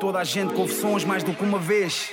toda a gente confissões mais do que uma vez.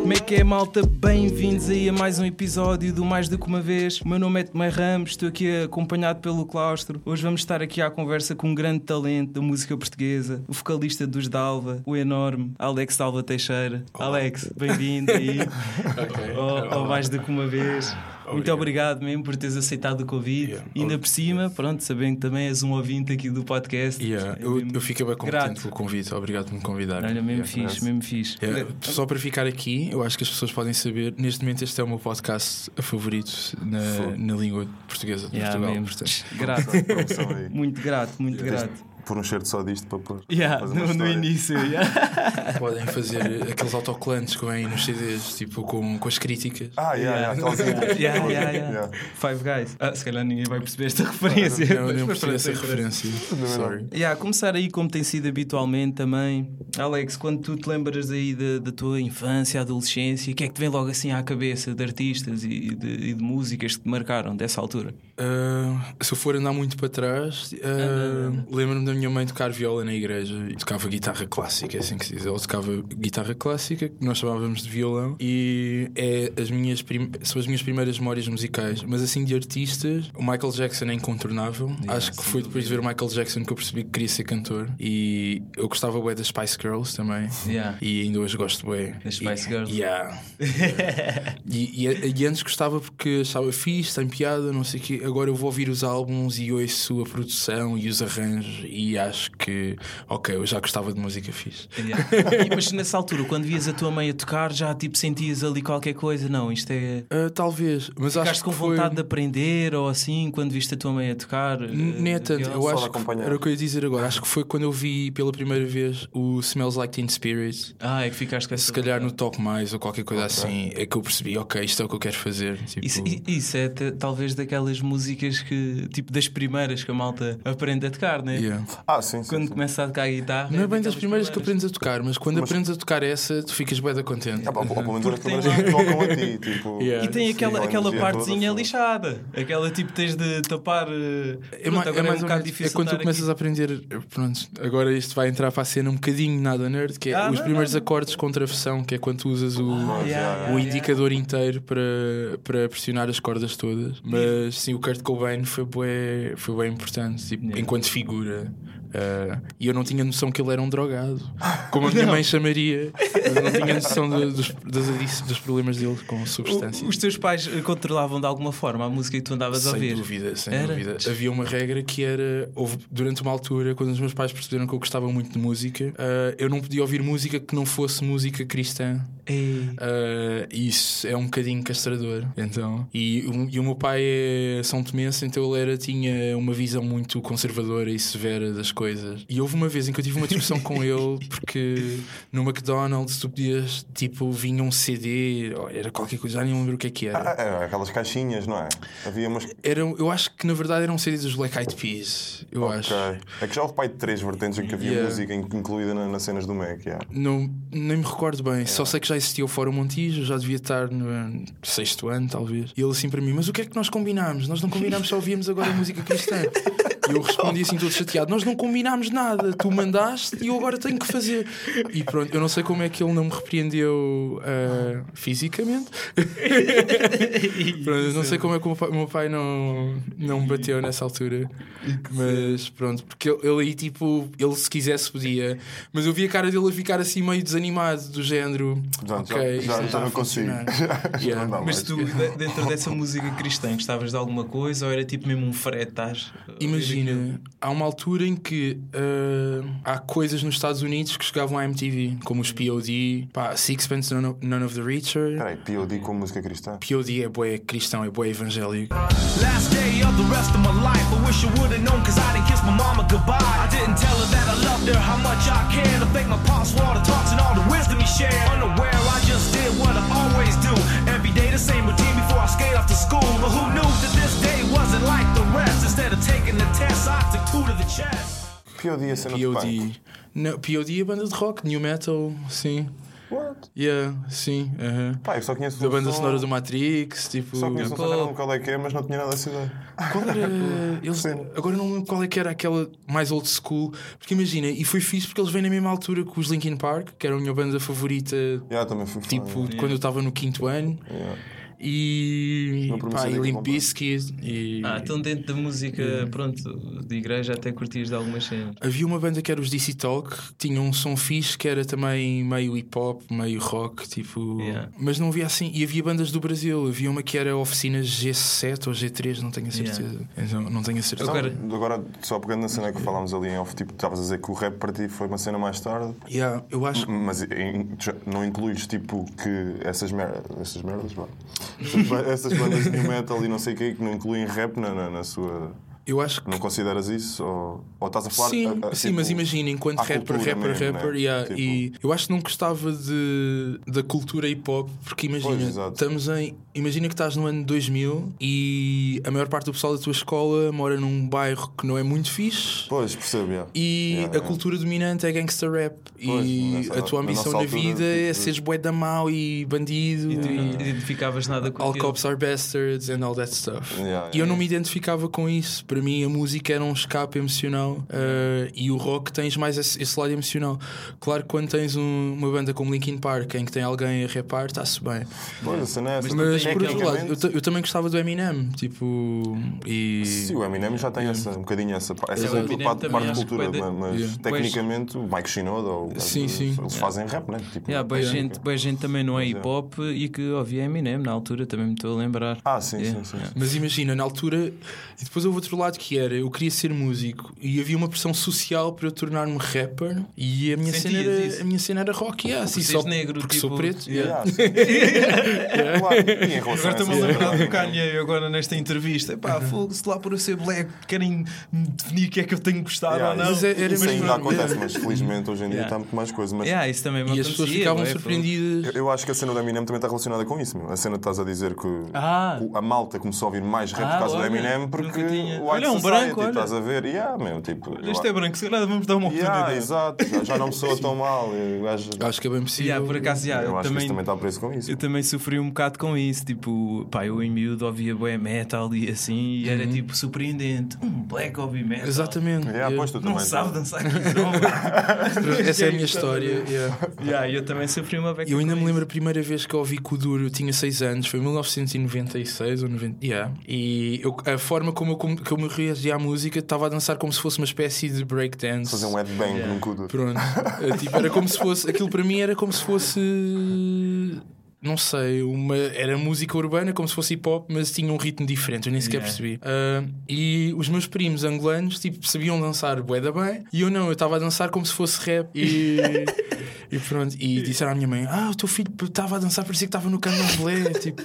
Como é que é, malta? Bem-vindos aí a mais um episódio do Mais do que uma vez. O meu nome é Tomé Ramos, estou aqui acompanhado pelo Claustro. Hoje vamos estar aqui à conversa com um grande talento da música portuguesa, o vocalista dos Dalva, o enorme Alex Dalva Teixeira. Alex, bem-vindo aí ao, ao Mais do que uma vez. Muito obrigado mesmo por teres aceitado o convite. Yeah. E ainda por cima, pronto, sabendo que também és um ouvinte aqui do podcast. Yeah, É eu, eu fiquei bem contente grato. pelo convite, obrigado por me convidar. Olha, mesmo Yeah. fixe, mesmo fixe. Yeah, Só para ficar aqui, eu acho que as pessoas podem saber, neste momento este é o meu podcast favorito na, na língua portuguesa de Yeah, Portugal. mesmo. portanto. Grato, muito grato, muito grato. Pôr um cheiro só disto para pôr. Yeah, no, no início, yeah. Podem fazer aqueles autocolantes que vêm nos CDs, tipo com, com as críticas. Ah, yeah, yeah. Yeah, yeah, yeah. Yeah. Five Guys. Ah, se calhar ninguém vai perceber esta referência. Não, mas- não mas percebi essa referência. Sorry. Yeah, começar aí como tem sido habitualmente também. Alex, quando tu te lembras aí da, da tua infância, adolescência, o que é que te vem logo assim à cabeça de artistas e de, e de músicas que te marcaram dessa altura? Ah, se eu for andar muito para trás, ah, lembro-me da minha mãe tocar viola na igreja e tocava guitarra clássica, é assim que se diz. Ela tocava guitarra clássica, que nós chamávamos de violão, e é as minhas prim- são as minhas primeiras memórias musicais. Mas assim, de artistas, o Michael Jackson é incontornável. Acho que foi depois de ver o Michael Jackson que eu percebi que queria ser cantor. E eu gostava bué das Spice Girls também. Yeah. E ainda hoje gosto bué. Das Spice E- Girls? Yeah. e, e, e antes gostava porque achava fixe, tem piada, não sei o quê. Agora eu vou ouvir os álbuns e ouço a produção e os arranjos e acho que, ok, eu já gostava de música fixe. Yeah. E, mas nessa altura, quando vias a tua mãe a tocar, já tipo sentias ali qualquer coisa? Não, isto é. Ah, talvez, mas acho Ficaste que com foi... vontade de aprender ou assim quando viste a tua mãe a tocar? Nem é tanto, viola? eu acho que era o que eu ia dizer agora. Acho que foi quando eu vi pela primeira vez o Smells Like Teen Spirit. Ah, é que ficaste com essa Se calhar no Top Mais ou qualquer coisa assim, é que eu percebi, ok, isto é o que eu quero fazer. Tipo, Isso, isso é talvez daquelas músicas que, tipo, das primeiras que a malta aprende a tocar, né? yeah. Ah, sim, sim. Quando sim. começa a tocar a guitarra. Não é bem das primeiras que aprendes a tocar, mas quando Mas- aprendes a tocar essa, tu ficas bem da contente. Ah, pá, ou pelo menos as primeiras que tocam a ti. Tipo, Yeah. E tem sim, aquela, a aquela partezinha toda, lixada. Aquela tipo tens de tapar. eh, É, pronto, agora é mais um bocado menos- difícil. é quando tu começas a aprender. Pronto, agora isto vai entrar para a cena um bocadinho nada nerd, que é Ah, os não, primeiros não. acordes com travessão, que é quando tu usas o, aqui. Yeah, o yeah, indicador inteiro para, para pressionar as cordas todas. Mas sim, o Kurt Cobain foi bem, foi bem importante, tipo, Yeah. enquanto figura. Ah, e eu não tinha noção que ele era um drogado, como a minha mãe chamaria. Eu não tinha noção dos, dos problemas dele com substâncias. Os teus pais eh, controlavam de alguma forma a música que tu andavas a Sem ouvir? dúvida, sem Era? dúvida. Havia uma regra que era: houve, durante uma altura, quando os meus pais perceberam que eu gostava muito de música, ah, eu não podia ouvir música que não fosse música cristã. Ah, isso é um bocadinho castrador. Então, e, o- e o meu pai é São Tomense, então ele era, tinha uma visão muito conservadora e severa das coisas. E houve uma vez em que eu tive uma discussão com ele, porque no McDonald's tu podias, tipo, vinha um CD, ou era qualquer coisa, já nem lembro o que é que era. Ah, era aquelas caixinhas, não é? Havia umas. Eram, eu acho que na verdade eram CDs dos Black Eyed Peas. Eu acho. Ok. É que já houve pai de três vertentes em que havia Yeah. música in- incluída na- nas cenas do Mac. Yeah. Não, nem me recordo bem. Só sei que já existia o Fórum Montijo, já devia estar no sexto ano, talvez. E ele assim para mim: Mas o que é que nós combinámos? Nós não combinámos, só ouvíamos agora música cristã. E eu respondi assim, todo chateado: Nós não combinámos nada. Tu mandaste e eu agora tenho que fazer. E pronto, eu não sei como é que ele não me repreendeu ah, fisicamente. Pronto, eu não sei como é que o meu pai, o meu pai não, não me bateu nessa altura. Mas pronto, porque ele, aí tipo, ele se quisesse podia. Mas eu vi a cara dele a ficar assim meio desanimado, do género. Já- ok, já- já- não já não consigo." funcionar." Já Yeah. não Mas tu, de- dentro dessa música cristã, gostavas de alguma coisa ou era tipo mesmo um frete? Imagina, há uma altura em que ah, há coisas nos Estados Unidos que chegavam à MTV, como os POD, pá, Sixpence, None of, None of the Richer. Peraí, POD com música cristã. POD é boé cristão, é boé evangélico. Last day of the rest of my life. I wish I would've known cause I didn't kiss my mama goodbye. I didn't tell her that I loved her, how much I cared. I thank my pops for all the talks and all the wisdom he shared. Unaware, I just did what I always do. Every day the same routine before I skate off to school. But who knew that this day wasn't like the rest? Instead of taking the test, I took two to the chest. POD a cena. POD. Não, POD é banda de rock, new metal, sim. What? Yeah, sim. aham. Pá, eu só conheço Da um banda som- sonora do Matrix, tipo. Só conheço um não lembro qual é que é, mas não tinha nada dessa ideia. Qual era. Eles, Sim. agora não lembro qual é que era aquela mais old school. Porque imagina, e foi fixe porque eles vêm na mesma altura que os Linkin Park, que era a minha banda favorita, Yeah, também fui fã, tipo, yeah. quando eu estava no quinto ano. Yeah. E. Não Pá, e dizer que Limp comprar. Bizkit. E. Ah, então dentro da música, pronto, de igreja até curtias de algumas cenas. Havia uma banda que era os DC Talk, que tinha um som fixe que era também meio hip hop, meio rock, tipo. Yeah. Mas não havia assim. E havia bandas do Brasil, havia uma que era oficinas G7 ou G3, não tenho a certeza. Yeah. Então, não tenho a certeza. Então, Agora- agora... só pegando na cena que falámos ali em off, tipo, estavas a dizer que o rap para ti foi uma cena mais tarde, Yeah, eu acho mas em- não incluís tipo que essas merdas, essas merdas. Essas, ba- essas bandas de new metal e não sei o que que não incluem rap na, na, na sua. Eu acho que Não consideras isso? Ou, ou estás a falar. Sim, a- a- sim, tipo, mas imagina, enquanto rapper, rapper, mesmo, rapper, né? yeah, Tipo- e eu acho que não gostava de, da cultura hip hop, porque imagina, Pois, estamos em. Imagina que estás no ano 2000 e a maior parte do pessoal da tua escola mora num bairro que não é muito fixe. Pois, percebo, yeah. E Yeah, a yeah. cultura dominante é gangster rap. Pois, e nessa- a tua na ambição na altura, vida é tipo- seres bué da mau e bandido. E tu e não identificavas nada com All aquilo. cops are bastards and all that stuff. Yeah, E eu não me identificava com isso. Para mim, a música era um escape emocional uh, e o rock tens mais esse, esse lado emocional. Claro que quando tens um- uma banda como Linkin Park em que tem alguém a rapar, está-se bem. Pois, a cena é essa. Mas por outro lado, eu, eu também gostava do Eminem. Tipo, e. Sim, o Eminem já tem essa, um bocadinho essa, essa Eminem parte, parte de cultura, de- mas Yeah. tecnicamente o Mike Shinoda ou Sim, sim. eles fazem rap, né? Tipo, Yeah, boa, técnica. gente, boa gente também não é é. hip hop e que ouvia Eminem na altura, também me estou a lembrar. Ah, sim, Yeah. sim, sim. Mas imagina, na altura, e depois houve outro lado que era: eu queria ser músico e havia uma pressão social para eu tornar-me rapper e a minha, cena era, isso? a minha cena era rock, yeah, assim, só negro, porque tipo, sou preto. yeah. Yeah, sim. Em relação Agora a estou-me a lembrar do Kanye agora nesta entrevista. Pá, fogo, se lá por eu ser black querem definir o que é que eu tenho gostado Yeah, ou não. Mas é- Isso mesmo- ainda acontece, mas felizmente hoje em dia Yeah. está muito mais coisa. Mas Yeah, isso também E as pessoas ficavam surpreendidas. eu- eu acho que a cena do Eminem também está relacionada com isso. Meu. A cena que estás a dizer que Ah. a malta começou a ouvir mais rap Ah, por causa olha, do Eminem porque o White Olha, um Society, branco, olha. estás a ver? Yeah, meu, tipo, Olha, eu Este é branco, se calhar vamos dar uma Yeah, oportunidade. exato, já, não me soa tão mal. Acho que é bem possível. Por acaso, yeah, eu acho que também, isso também está preso com isso. eu também sofri um bocado com isso. Tipo, pá, eu em miúdo ouvia bué metal e assim, e era tipo surpreendente. Um black ouvir metal. Exatamente. Yeah, pois tu Não também sabe tá- dançar aqui. Essa é a minha história. yeah. yeah, eu também sofri uma beca Eu ainda me lembro isso. a primeira vez que ouvi Kuduro, eu tinha 6 anos, foi em 1996 ou 90. Yeah. E eu- a forma como eu, como, como eu reagia à música estava a dançar como se fosse uma espécie de breakdance. Fazer um headbang Yeah. num cudo. Pronto. Eh, tipo, era como se fosse. Aquilo para mim era como se fosse. Não sei, uma, era música urbana, como se fosse hip hop, mas tinha um ritmo diferente, eu nem sequer Yeah. percebi. Ah, e os meus primos angolanos tipo, sabiam dançar bué da bem, e eu não, eu estava a dançar como se fosse rap. E, e pronto, e disseram à minha mãe: Ah, o teu filho estava a dançar, parecia que estava no candomblé. Tipo,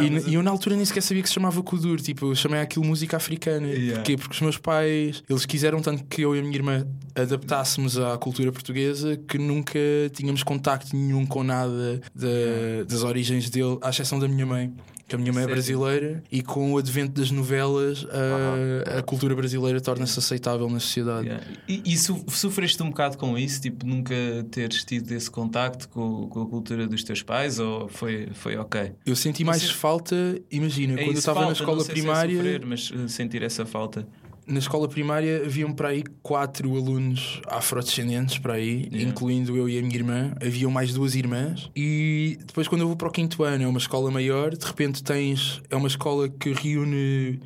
e, e eu na altura nem sequer sabia que se chamava Kudur, tipo, eu chamei aquilo música africana. Yeah. Porquê? Porque os meus pais, eles quiseram tanto que eu e a minha irmã adaptássemos à cultura portuguesa que nunca tínhamos contacto nenhum com nada da- das origens dele, à exceção da minha mãe. Que a minha mãe é brasileira e com o advento das novelas a, a cultura brasileira torna-se aceitável na sociedade. Yeah. E, e so- sofreste um bocado com isso? Tipo, nunca teres tido esse contacto com, com a cultura dos teus pais? Ou foi, foi ok? Eu senti mais Você- falta, imagina, É quando eu estava na escola não sei se é primária. sofrer, mas uh, sentir essa falta. Na escola primária haviam para aí quatro alunos afrodescendentes, para aí, Yeah. incluindo eu e a minha irmã. Haviam mais duas irmãs. E depois, quando eu vou para o quinto ano, é uma escola maior. De repente, tens. É uma escola que reúne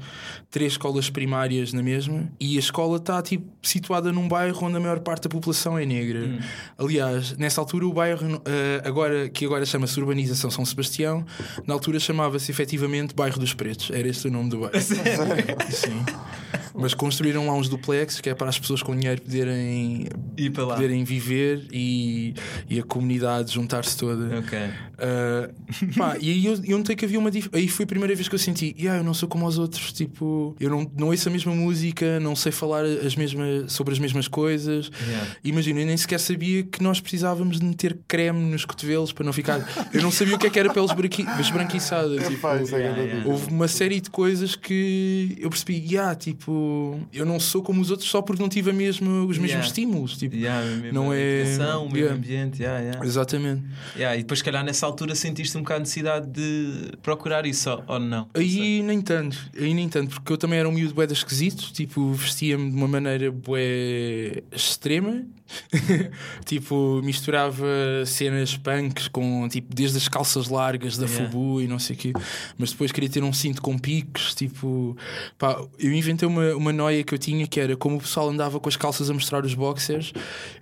três escolas primárias na mesma. E a escola está tipo, situada num bairro onde a maior parte da população é negra. Hum. Aliás, nessa altura, o bairro, eh, agora, que agora chama-se Urbanização São Sebastião, na altura chamava-se efetivamente Bairro dos Pretos. Era esse o nome do bairro. Sim. Mas construíram lá uns duplexes que é para as pessoas com dinheiro poderem, E para lá. poderem viver e, e a comunidade juntar-se toda. Ok. Uh, pá, e aí eu, eu notei que havia uma dif... Aí foi a primeira vez que eu senti, yeah, eu não sou como os outros, tipo, eu não, não ouço a mesma música, não sei falar as mesmas, sobre as mesmas coisas. Yeah. Imagina, eu nem sequer sabia que nós precisávamos de meter creme nos cotovelos para não ficar. Eu não sabia o que é que era pele esbranqui... esbranquiçada. Tipo, é Yeah, yeah. Houve uma série de coisas que eu percebi, yeah, tipo, tipo, eu não sou como os outros só porque não tive a mesma, os mesmos Yeah. estímulos. Tipo, Yeah, a não é- educação, o mesmo yeah. ambiente. Exatamente. E depois, se calhar, nessa altura sentiste um bocado de necessidade de procurar isso ou, não? Aí nem tanto, aí nem tanto, porque eu também era um miúdo de esquisito, tipo, vestia-me de uma maneira bué extrema, tipo, misturava cenas punks com, tipo, desde as calças largas da Yeah. Fubu e não sei o quê, mas depois queria ter um cinto com picos, tipo, pá, eu inventei uma, uma noia que eu tinha que era como o pessoal andava com as calças a mostrar os boxers,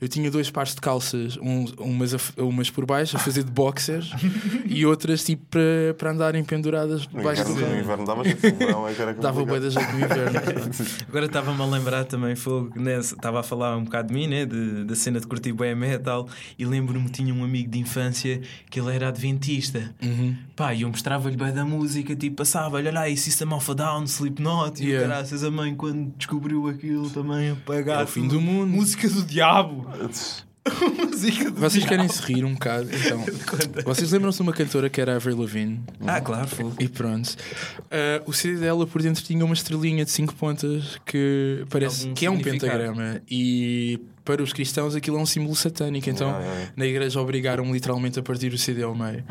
eu tinha dois pares de calças, uns, umas, a umas por baixo a fazer de boxers e outras tipo para, para andarem penduradas debaixo do no inverno dava jeito, no verão é que era Dava bué complicado. da jeito no inverno. Agora estava-me a lembrar também, fogo, nessa, estava a falar um bocado de mim, né? de, da cena de curtir bem metal, e lembro-me que tinha um amigo de infância que ele era adventista. Uhum. Pá, e eu mostrava-lhe bem da música, tipo, passava, olha lá, System of a Down, Slipknot, e graças a mãe, quando descobriu aquilo também, apagar. É o fim do mundo. Música do diabo! música do Vocês diabo! querem se rir um bocado? Então, vocês lembram-se de uma cantora que era a Avril Lavigne? Ah, claro, fogo. E pronto. Ah, o CD dela por dentro tinha uma estrelinha de 5 pontas que parece Algum que é um pentagrama. E para os cristãos aquilo é um símbolo satânico. Então Yeah, yeah, yeah. na igreja obrigaram literalmente a partir o CD ao meio.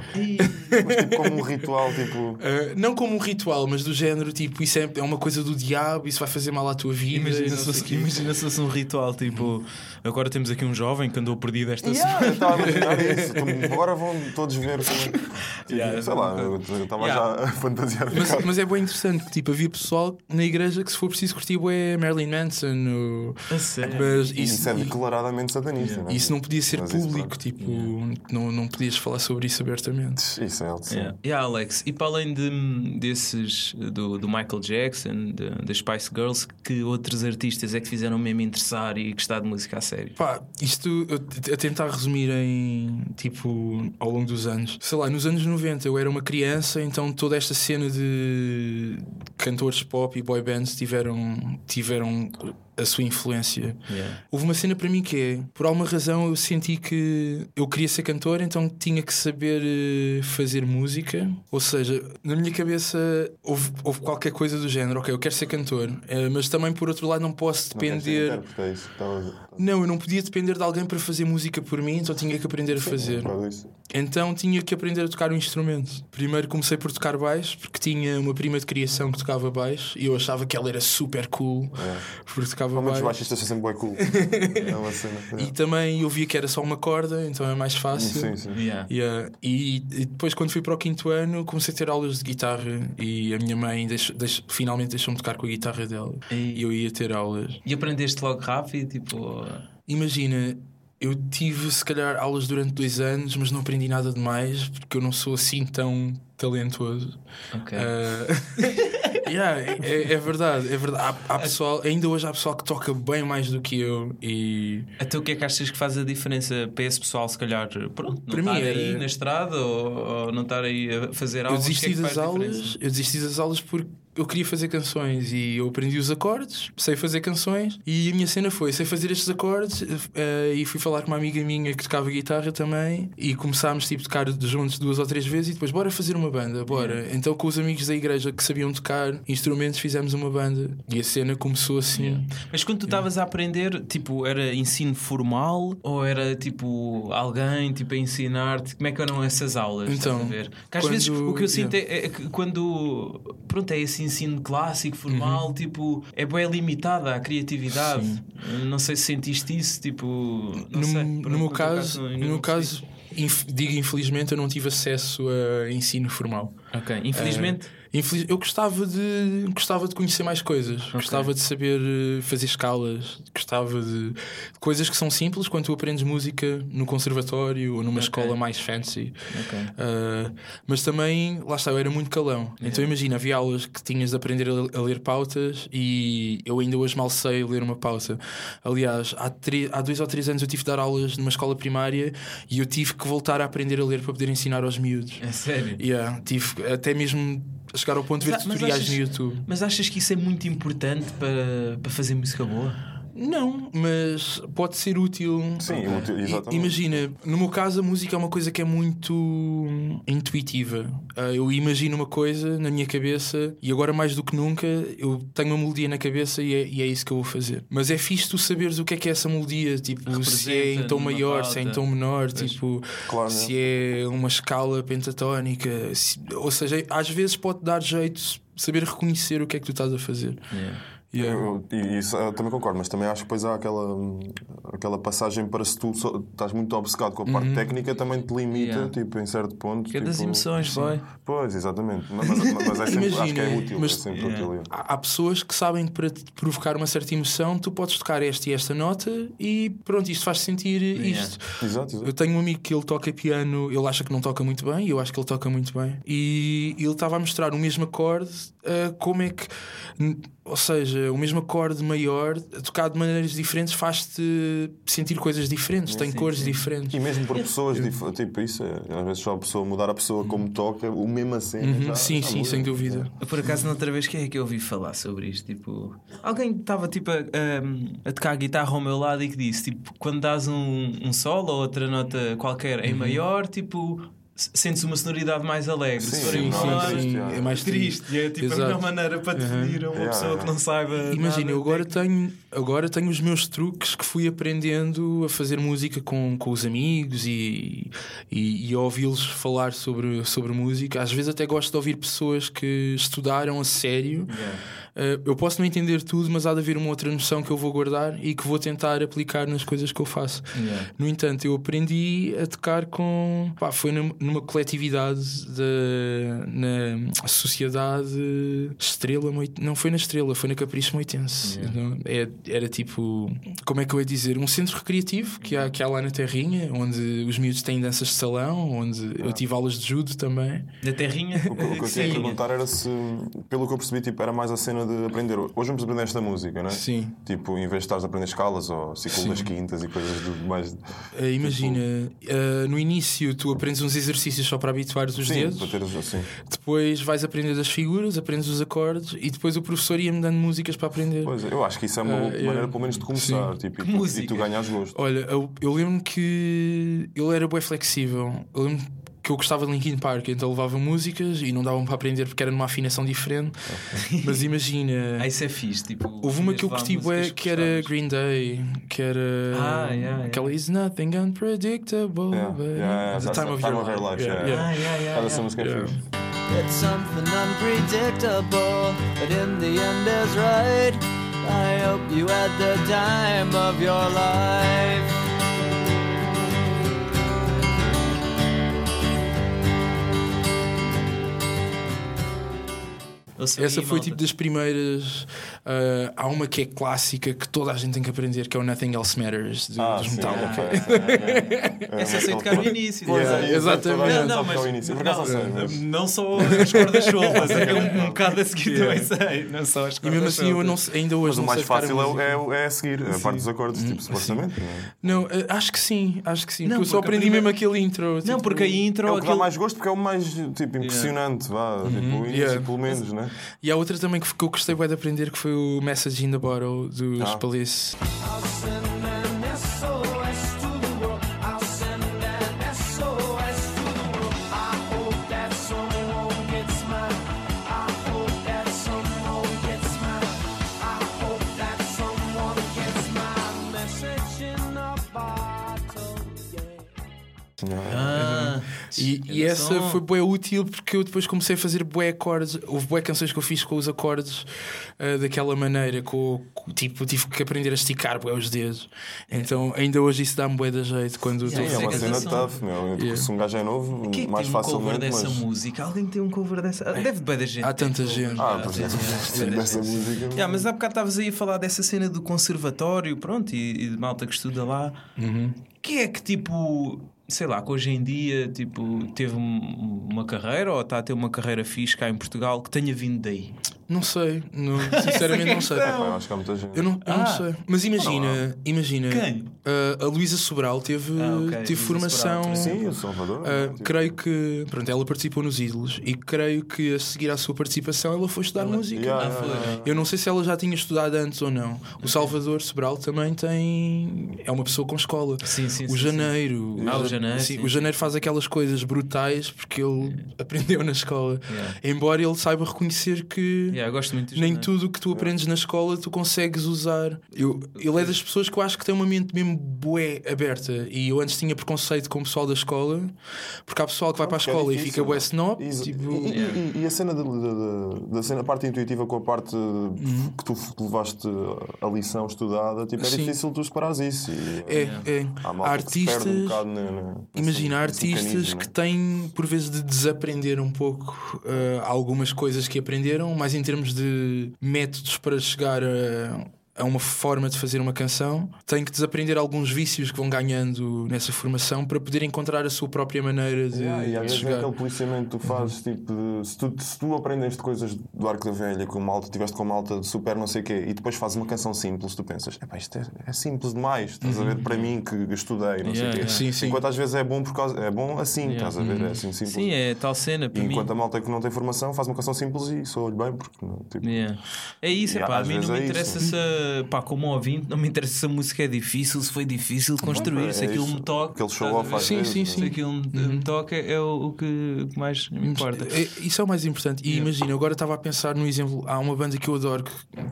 Mas tipo como um ritual, tipo. Uh, não como um ritual, mas do género tipo, isso é, é uma coisa do diabo, isso vai fazer mal à tua vida. Imagina se, fosse, imagina se fosse um ritual tipo. Agora temos aqui um jovem que andou perdido esta Yeah, eu estava a imaginar isso. Agora vão todos ver como. Tipo, Yeah, sei lá, eu estava Yeah. já a fantasiar Mas, mas é bem interessante que tipo, havia pessoal na igreja que se for preciso curtir é Marilyn Manson ou... A sério? mas isso, Isso é declaradamente satanista. não é? isso não podia ser Mas público tipo não, não podias falar sobre isso abertamente Isso é alto. Yeah. Yeah, Alex, e para além de, desses do, do Michael Jackson, das Spice Girls, que outros artistas é que fizeram mesmo interessar e gostar de música a sério? Pá, isto a tentar resumir em tipo ao longo dos anos. Sei lá, nos anos 90 eu era uma criança, então toda esta cena de cantores pop e boy bands tiveram, tiveram a sua influência. Houve uma cena para mim que é, por alguma razão eu senti que eu queria ser cantor, então tinha que saber eh, fazer música. Ou seja, na minha cabeça houve, houve qualquer coisa do género, ok, eu quero ser cantor, eh, mas também por outro lado não posso Não depender. intérprete, é isso que estavas- Não, eu não podia depender de alguém para fazer música por mim, então tinha que aprender a fazer. É. Então tinha que aprender a tocar um instrumento. Primeiro comecei por tocar baixo, porque tinha uma prima de criação que tocava baixo e eu achava que ela era super cool porque tocava os baixo. baixistas são sempre bué cool. É uma cena. E também eu via que era só uma corda, então é mais fácil. Sim, sim. Yeah. Yeah. E, e depois, quando fui para o quinto ano, comecei a ter aulas de guitarra e a minha mãe deixou- deixou- finalmente deixou-me tocar com a guitarra dela. E- E eu ia ter aulas. E aprendeste logo rápido, tipo. Imagina, eu tive se calhar aulas durante dois anos, mas não aprendi nada demais porque eu não sou assim tão talentoso. Ok. Ah, yeah, é, é verdade, é verdade. Há, há pessoal, ainda hoje há pessoal que toca bem mais do que eu e Até o que é que achas que faz a diferença para esse pessoal, se calhar, pronto, não estar era- aí na estrada ou, ou não estar aí a fazer eu aulas? o que é desisti que das aulas, diferença? eu desisti das aulas porque eu queria fazer canções e eu aprendi os acordes, sei fazer canções e a minha cena foi, sei fazer estes acordes eh, e fui falar com uma amiga minha que tocava guitarra também e começámos tipo a tocar juntos duas ou três vezes e depois bora fazer uma banda, bora. Então com os amigos da igreja que sabiam tocar instrumentos fizemos uma banda e a cena começou assim. Mas quando tu estavas a aprender, tipo, era ensino formal ou era tipo alguém tipo, a ensinar-te? Como é que eram essas aulas? Então, ver? Que às quando- vezes o que eu sinto é, é que quando pronto, é esse ensino clássico, formal, Uhum. tipo, é bem limitada a criatividade. Não sei se sentiste isso, tipo. Não no, sei, no meu caso, ainda no caso inf- digo infelizmente eu não tive acesso a ensino formal. Ok, infelizmente. Infeliz- Eu gostava de gostava de conhecer mais coisas, gostava de saber eh, fazer escalas, gostava de coisas que são simples quando tu aprendes música no conservatório ou numa Ok. escola mais fancy. Ok. Uh, mas também, lá está, eu era muito calão. Então imagina, havia aulas que tinhas de aprender a, ler pautas e eu ainda hoje mal sei ler uma pauta. Aliás, há, tre- há dois ou três anos eu tive de dar aulas numa escola primária e eu tive que voltar a aprender a ler para poder ensinar aos miúdos. É sério. Yeah, tive até mesmo a chegar ao ponto de ver Mas- mas tutoriais achas- no YouTube. Mas achas que isso é muito importante para, para fazer música boa? Não, mas pode ser útil. Sim, útil, exatamente. Imagina, no meu caso, a música é uma coisa que é muito hum, intuitiva. Ah, eu imagino uma coisa na minha cabeça e agora, mais do que nunca, eu tenho uma melodia na cabeça e é, e é isso que eu vou fazer. Mas é fixe tu saberes o que é que é essa melodia, tipo, se é em Representa tom maior, se é em pauta. tom menor, tipo, Claro, se é uma escala pentatónica. se- ou seja, às vezes pode dar jeito saber reconhecer o que é que tu estás a fazer. Yeah. Eu, e isso eu também concordo, mas também acho que depois há aquela, aquela passagem para se tu só- estás muito obcecado com a parte técnica, também te limita, Yeah. tipo, em certo ponto. Que é das tipo, emoções, boy. Pois, exatamente. Mas, mas- é sempre, acho que é Imagina, útil. mas- é sempre útil. yeah. Há há pessoas que sabem que para te provocar uma certa emoção, tu podes tocar esta e esta nota e pronto, isto faz sentir isto. Exato, exato. Eu tenho um amigo que ele toca piano, ele acha que não toca muito bem, e eu acho que ele toca muito bem. E ele estava a mostrar o mesmo acorde, ah, como é que. Ou seja, o mesmo acorde maior, tocado de maneiras diferentes, faz-te sentir coisas diferentes, tem cores diferentes. E mesmo por pessoas, dif- tipo, isso é, às vezes só a pessoa mudar a pessoa como toca, o mesmo assim. já- sim, já sim, muda. sem dúvida. Eu, Por acaso, noutra vez, quem é que eu ouvi falar sobre isto? Tipo, alguém estava tipo a, a, a tocar guitarra ao meu lado e que disse: tipo, quando dás um, um solo ou outra nota qualquer Uhum. em maior, tipo, sentes uma sonoridade mais alegre. Sim, Se é mais triste. E é tipo a Exato. melhor maneira para definir a uma Yeah, pessoa yeah. que não saiba. Imagina, eu agora tenho, agora tenho os meus truques que fui aprendendo a fazer música com, com os amigos e, e, e a ouvi-los falar sobre, sobre música. Às vezes até gosto de ouvir pessoas que estudaram a sério. Uh, eu posso não entender tudo, mas há de haver uma outra noção que eu vou guardar e que vou tentar aplicar nas coisas que eu faço. Yeah. No entanto, eu aprendi a tocar com. Pá, foi num- numa coletividade da, na Sociedade Estrela. Não foi na Estrela, foi na Capricho Moitense. Então, é- era tipo. Como é que eu ia dizer? Um centro recreativo que há, que há lá na Terrinha, onde os miúdos têm danças de salão, onde eu tive aulas de judo também. Da terrinha. O que, o que eu tinha a perguntar era se, pelo que eu percebi, tipo, era mais a cena de aprender. Hoje vamos aprender esta música, não é? Sim. Tipo, em vez de estares a aprender escalas ou ciclo das quintas e coisas do mais. Uh, imagina, uh, no início tu aprendes uns exercícios só para habituares os Sim, dedos. para teres assim. Depois vais aprender as figuras, aprendes os acordes e depois o professor ia-me dando músicas para aprender. Pois, eu acho que isso é uma yeah. maneira, pelo menos, de começar. Tipo, e, tu, e tu ganhas gosto. Olha, eu, eu lembro-me que ele era bem flexível. Eu lembro que eu gostava de Linkin Park, então levava músicas e não davam para aprender porque era numa afinação diferente. Mas imagina, Ah, isso é fixe. Tipo, houve uma que eu curti bué, músicas que era. Green Day, que era Ah, yeah, yeah. aquela Is Nothing Unpredictable. Yeah, baby." yeah, yeah, The time of time your of your life. life, Yeah, yeah. yeah. Ah, yeah, yeah, essa yeah. música é Yeah. fixe. It's something unpredictable, but in the end is right. I hope you had the time of your life. Sou Essa foi tipo das primeiras. ah, há uma que é clássica que toda a gente tem que aprender, que é o Nothing Else Matters do- Ah, dos sim, Metallica. é, é, é. Essa eu sei tocar no início. Yeah, é, exatamente. Não, mas- que é o início. Por acaso não mas- Não só as cordas soltas, é um, um bocado a seguir também sei. Não só as E cordas mesmo assim, eu não sei- ainda hoje Mas o não mais sei tocar a fácil é, é, é a seguir, a parte dos acordes, tipo, supostamente. não é? Não, eh, acho que sim, acho que sim. Não, porque eu só aprendi primeira- mesmo aquele intro. Não, tipo, porque a intro. É o que dá mais gosto porque é o mais tipo, impressionante, vá, tipo, o início, Yeah. pelo menos, né? E há outra também que, que eu gostei bué de aprender que foi o Message in the Bottle dos Ah. Palace. E, e essa som. foi bué útil porque eu depois comecei a fazer bué acordes. Houve bué canções que eu fiz com os acordes ah, daquela maneira, com, com- tipo, tive que aprender a esticar bué os dedos. Então ainda hoje isso dá-me bué da jeito quando Yeah, é uma cena tough, meu. Yeah. Se um gajo é novo, Quem é que mais tem um cover facilmente. dessa mas... música? Alguém tem um cover dessa. Ah, Deve bem da gente. Há tanta gente. Ah, é. Sim, sim, dessa música. Yeah, mas há bocado estavas aí a falar dessa cena do conservatório, pronto, e, e de malta que estuda lá. Quem é que, tipo, sei lá, que hoje em dia, tipo, teve um- uma carreira ou está a ter uma carreira fixe cá em Portugal que tenha vindo daí? Não sei, não- sinceramente não sei. Pá, acho que há muita gente. Eu não, eu não Ah. sei. Mas imagina, imagina. Quem? uh, a Luísa Sobral teve, Ah, ok. teve Luísa formação. Sobral, Sim, o Salvador. Uh, tipo, creio que pronto, ela participou nos Ídolos e creio que a seguir à sua participação ela foi estudar música. yeah, Ah, yeah. Eu não sei se ela já tinha estudado antes ou não. O Salvador Sobral também tem. É uma pessoa com escola. Sim, sim, o sim, Janeiro. Ah, o Ja- Janeiro, sim, sim. o Janeiro faz aquelas coisas brutais porque ele aprendeu na escola. Yeah. Embora ele saiba reconhecer que. Yeah, eu gosto muito Nem tudo o que tu aprendes na escola tu consegues usar. Eu, ele é das pessoas que eu acho que tem uma mente mesmo bué aberta. E eu antes tinha preconceito com o pessoal da escola, porque há pessoal que vai para a é escola e difícil, fica bué é? snob. Isso. Tipo, E, e- e- e a cena da, da- da- cena, a parte intuitiva com a parte Uhum. que tu levaste a lição estudada, tipo, é Sim. difícil tu separares isso. E, é, é. Há perde um artistas. bocado na- na- Imagina, nesse artistas mecanismo, que têm, por vezes, de desaprender um pouco uh, algumas coisas que aprenderam, mas em termos de métodos para chegar a, a uma forma de fazer uma canção, têm que desaprender alguns vícios que vão ganhando nessa formação para poder encontrar a sua própria maneira de, Yeah, e às vezes é chegar. aquele policiamento que tu fazes, tipo, de- se, tu, se tu aprendeste coisas do Arco da Velha com malta, tiveste com malta de super não sei o quê, e depois fazes uma canção simples, tu pensas, "Epá, isto é, é simples demais, estás a ver? Para mim que estudei, não Yeah, sei o quê. yeah. Sim, sim. Enquanto às vezes é bom por causa, é bom assim, Yeah. estás a ver? É assim simples. Sim, é tal cena para E mim. enquanto a malta que não tem formação faz uma canção simples e soa-lhe bem, porque tipo, Yeah. É isso, é pá, a às mim vezes não me é interessa isso. Pá, como ouvinte, não me interessa se a música é difícil, se foi difícil de construir, é se aquilo isso. me toca. Aquele show off Sim, vezes, sim, é? sim. Se aquilo me, me toca é o, o que mais me importa. É, Isso é o mais importante. E imagina, eu agora estava a pensar no exemplo. Há uma banda que eu adoro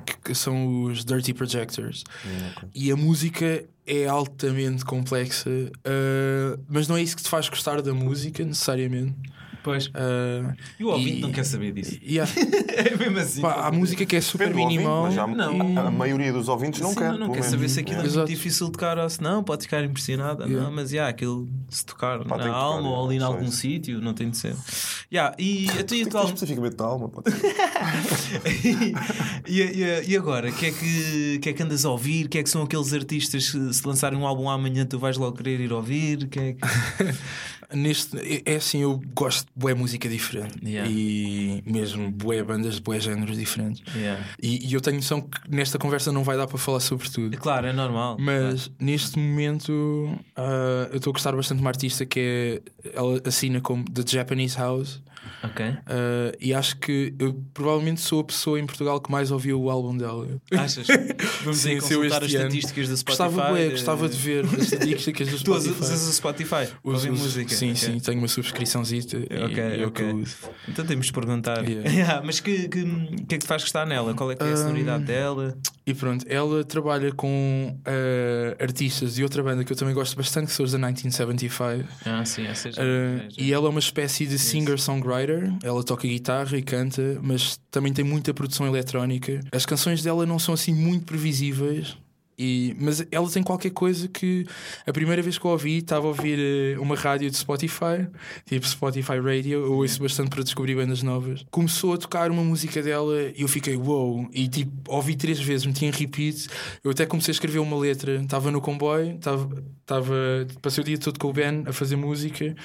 que, que são os Dirty Projectors. E a música é altamente complexa, uh, mas não é isso que te faz gostar da música, necessariamente. Pois. Uh, E o ouvinte e- não quer saber disso. e há, É mesmo assim. pá, há música que é super ouvinte, minimal. mas já- Não. a, a maioria dos ouvintes não Sim, quer. não, pelo quer saber se aquilo é Exato. muito difícil de tocar ou se não, pode ficar impressionada, Yeah. não, mas yeah, aquilo se tocar Pá, na que tocar, alma ou ali em algum isso. sítio, não tem de ser. Yeah, e a tua Tem atual... especificamente da alma. pode ser. e, e- e agora, o que, é que, que é que andas a ouvir? que é que são aqueles artistas que se lançarem um álbum amanhã tu vais logo querer ir ouvir? Que é que... Neste, é- é assim, eu gosto de boa música diferente Yeah. e mesmo boé bandas de boé géneros diferentes. E, e eu tenho noção que nesta conversa não vai dar para falar sobre tudo. Claro, é normal. Mas neste momento ah, eu estou a gostar bastante de uma artista que é. Ela assina como The Japanese House. Ok. ah, e acho que eu provavelmente sou a pessoa em Portugal que mais ouviu o álbum dela. Achas? Vamos aí Sim, consultar as ano. estatísticas do Spotify. Gostava, bué, eh, gostava de ver as estatísticas do Tu Spotify. usas o Spotify? Uso- uso- música? Sim, Ok. sim, tenho uma subscriçãozita. Ok, é ok. Então temos de perguntar. Yeah. Yeah, mas que, que, que é que te faz gostar nela? Qual é que é a sonoridade dela? E pronto, ela trabalha com ah, artistas de outra banda que eu também gosto bastante, que são os da 1975. Ah, sim, essa já. Uh, e ela é uma espécie de singer-songwriter. Ela toca guitarra e canta, mas também tem muita produção eletrónica. As canções dela não são assim muito previsíveis. E, mas ela tem qualquer coisa que a primeira vez que eu ouvi estava a ouvir eh, uma rádio de Spotify, tipo Spotify Radio, eu ouço bastante para descobrir bandas novas. Começou a tocar uma música dela e eu fiquei wow! E tipo, ouvi três vezes, meti em repeat. Eu até comecei a escrever uma letra, estava no comboio, estava, passei o dia todo com o Ben a fazer música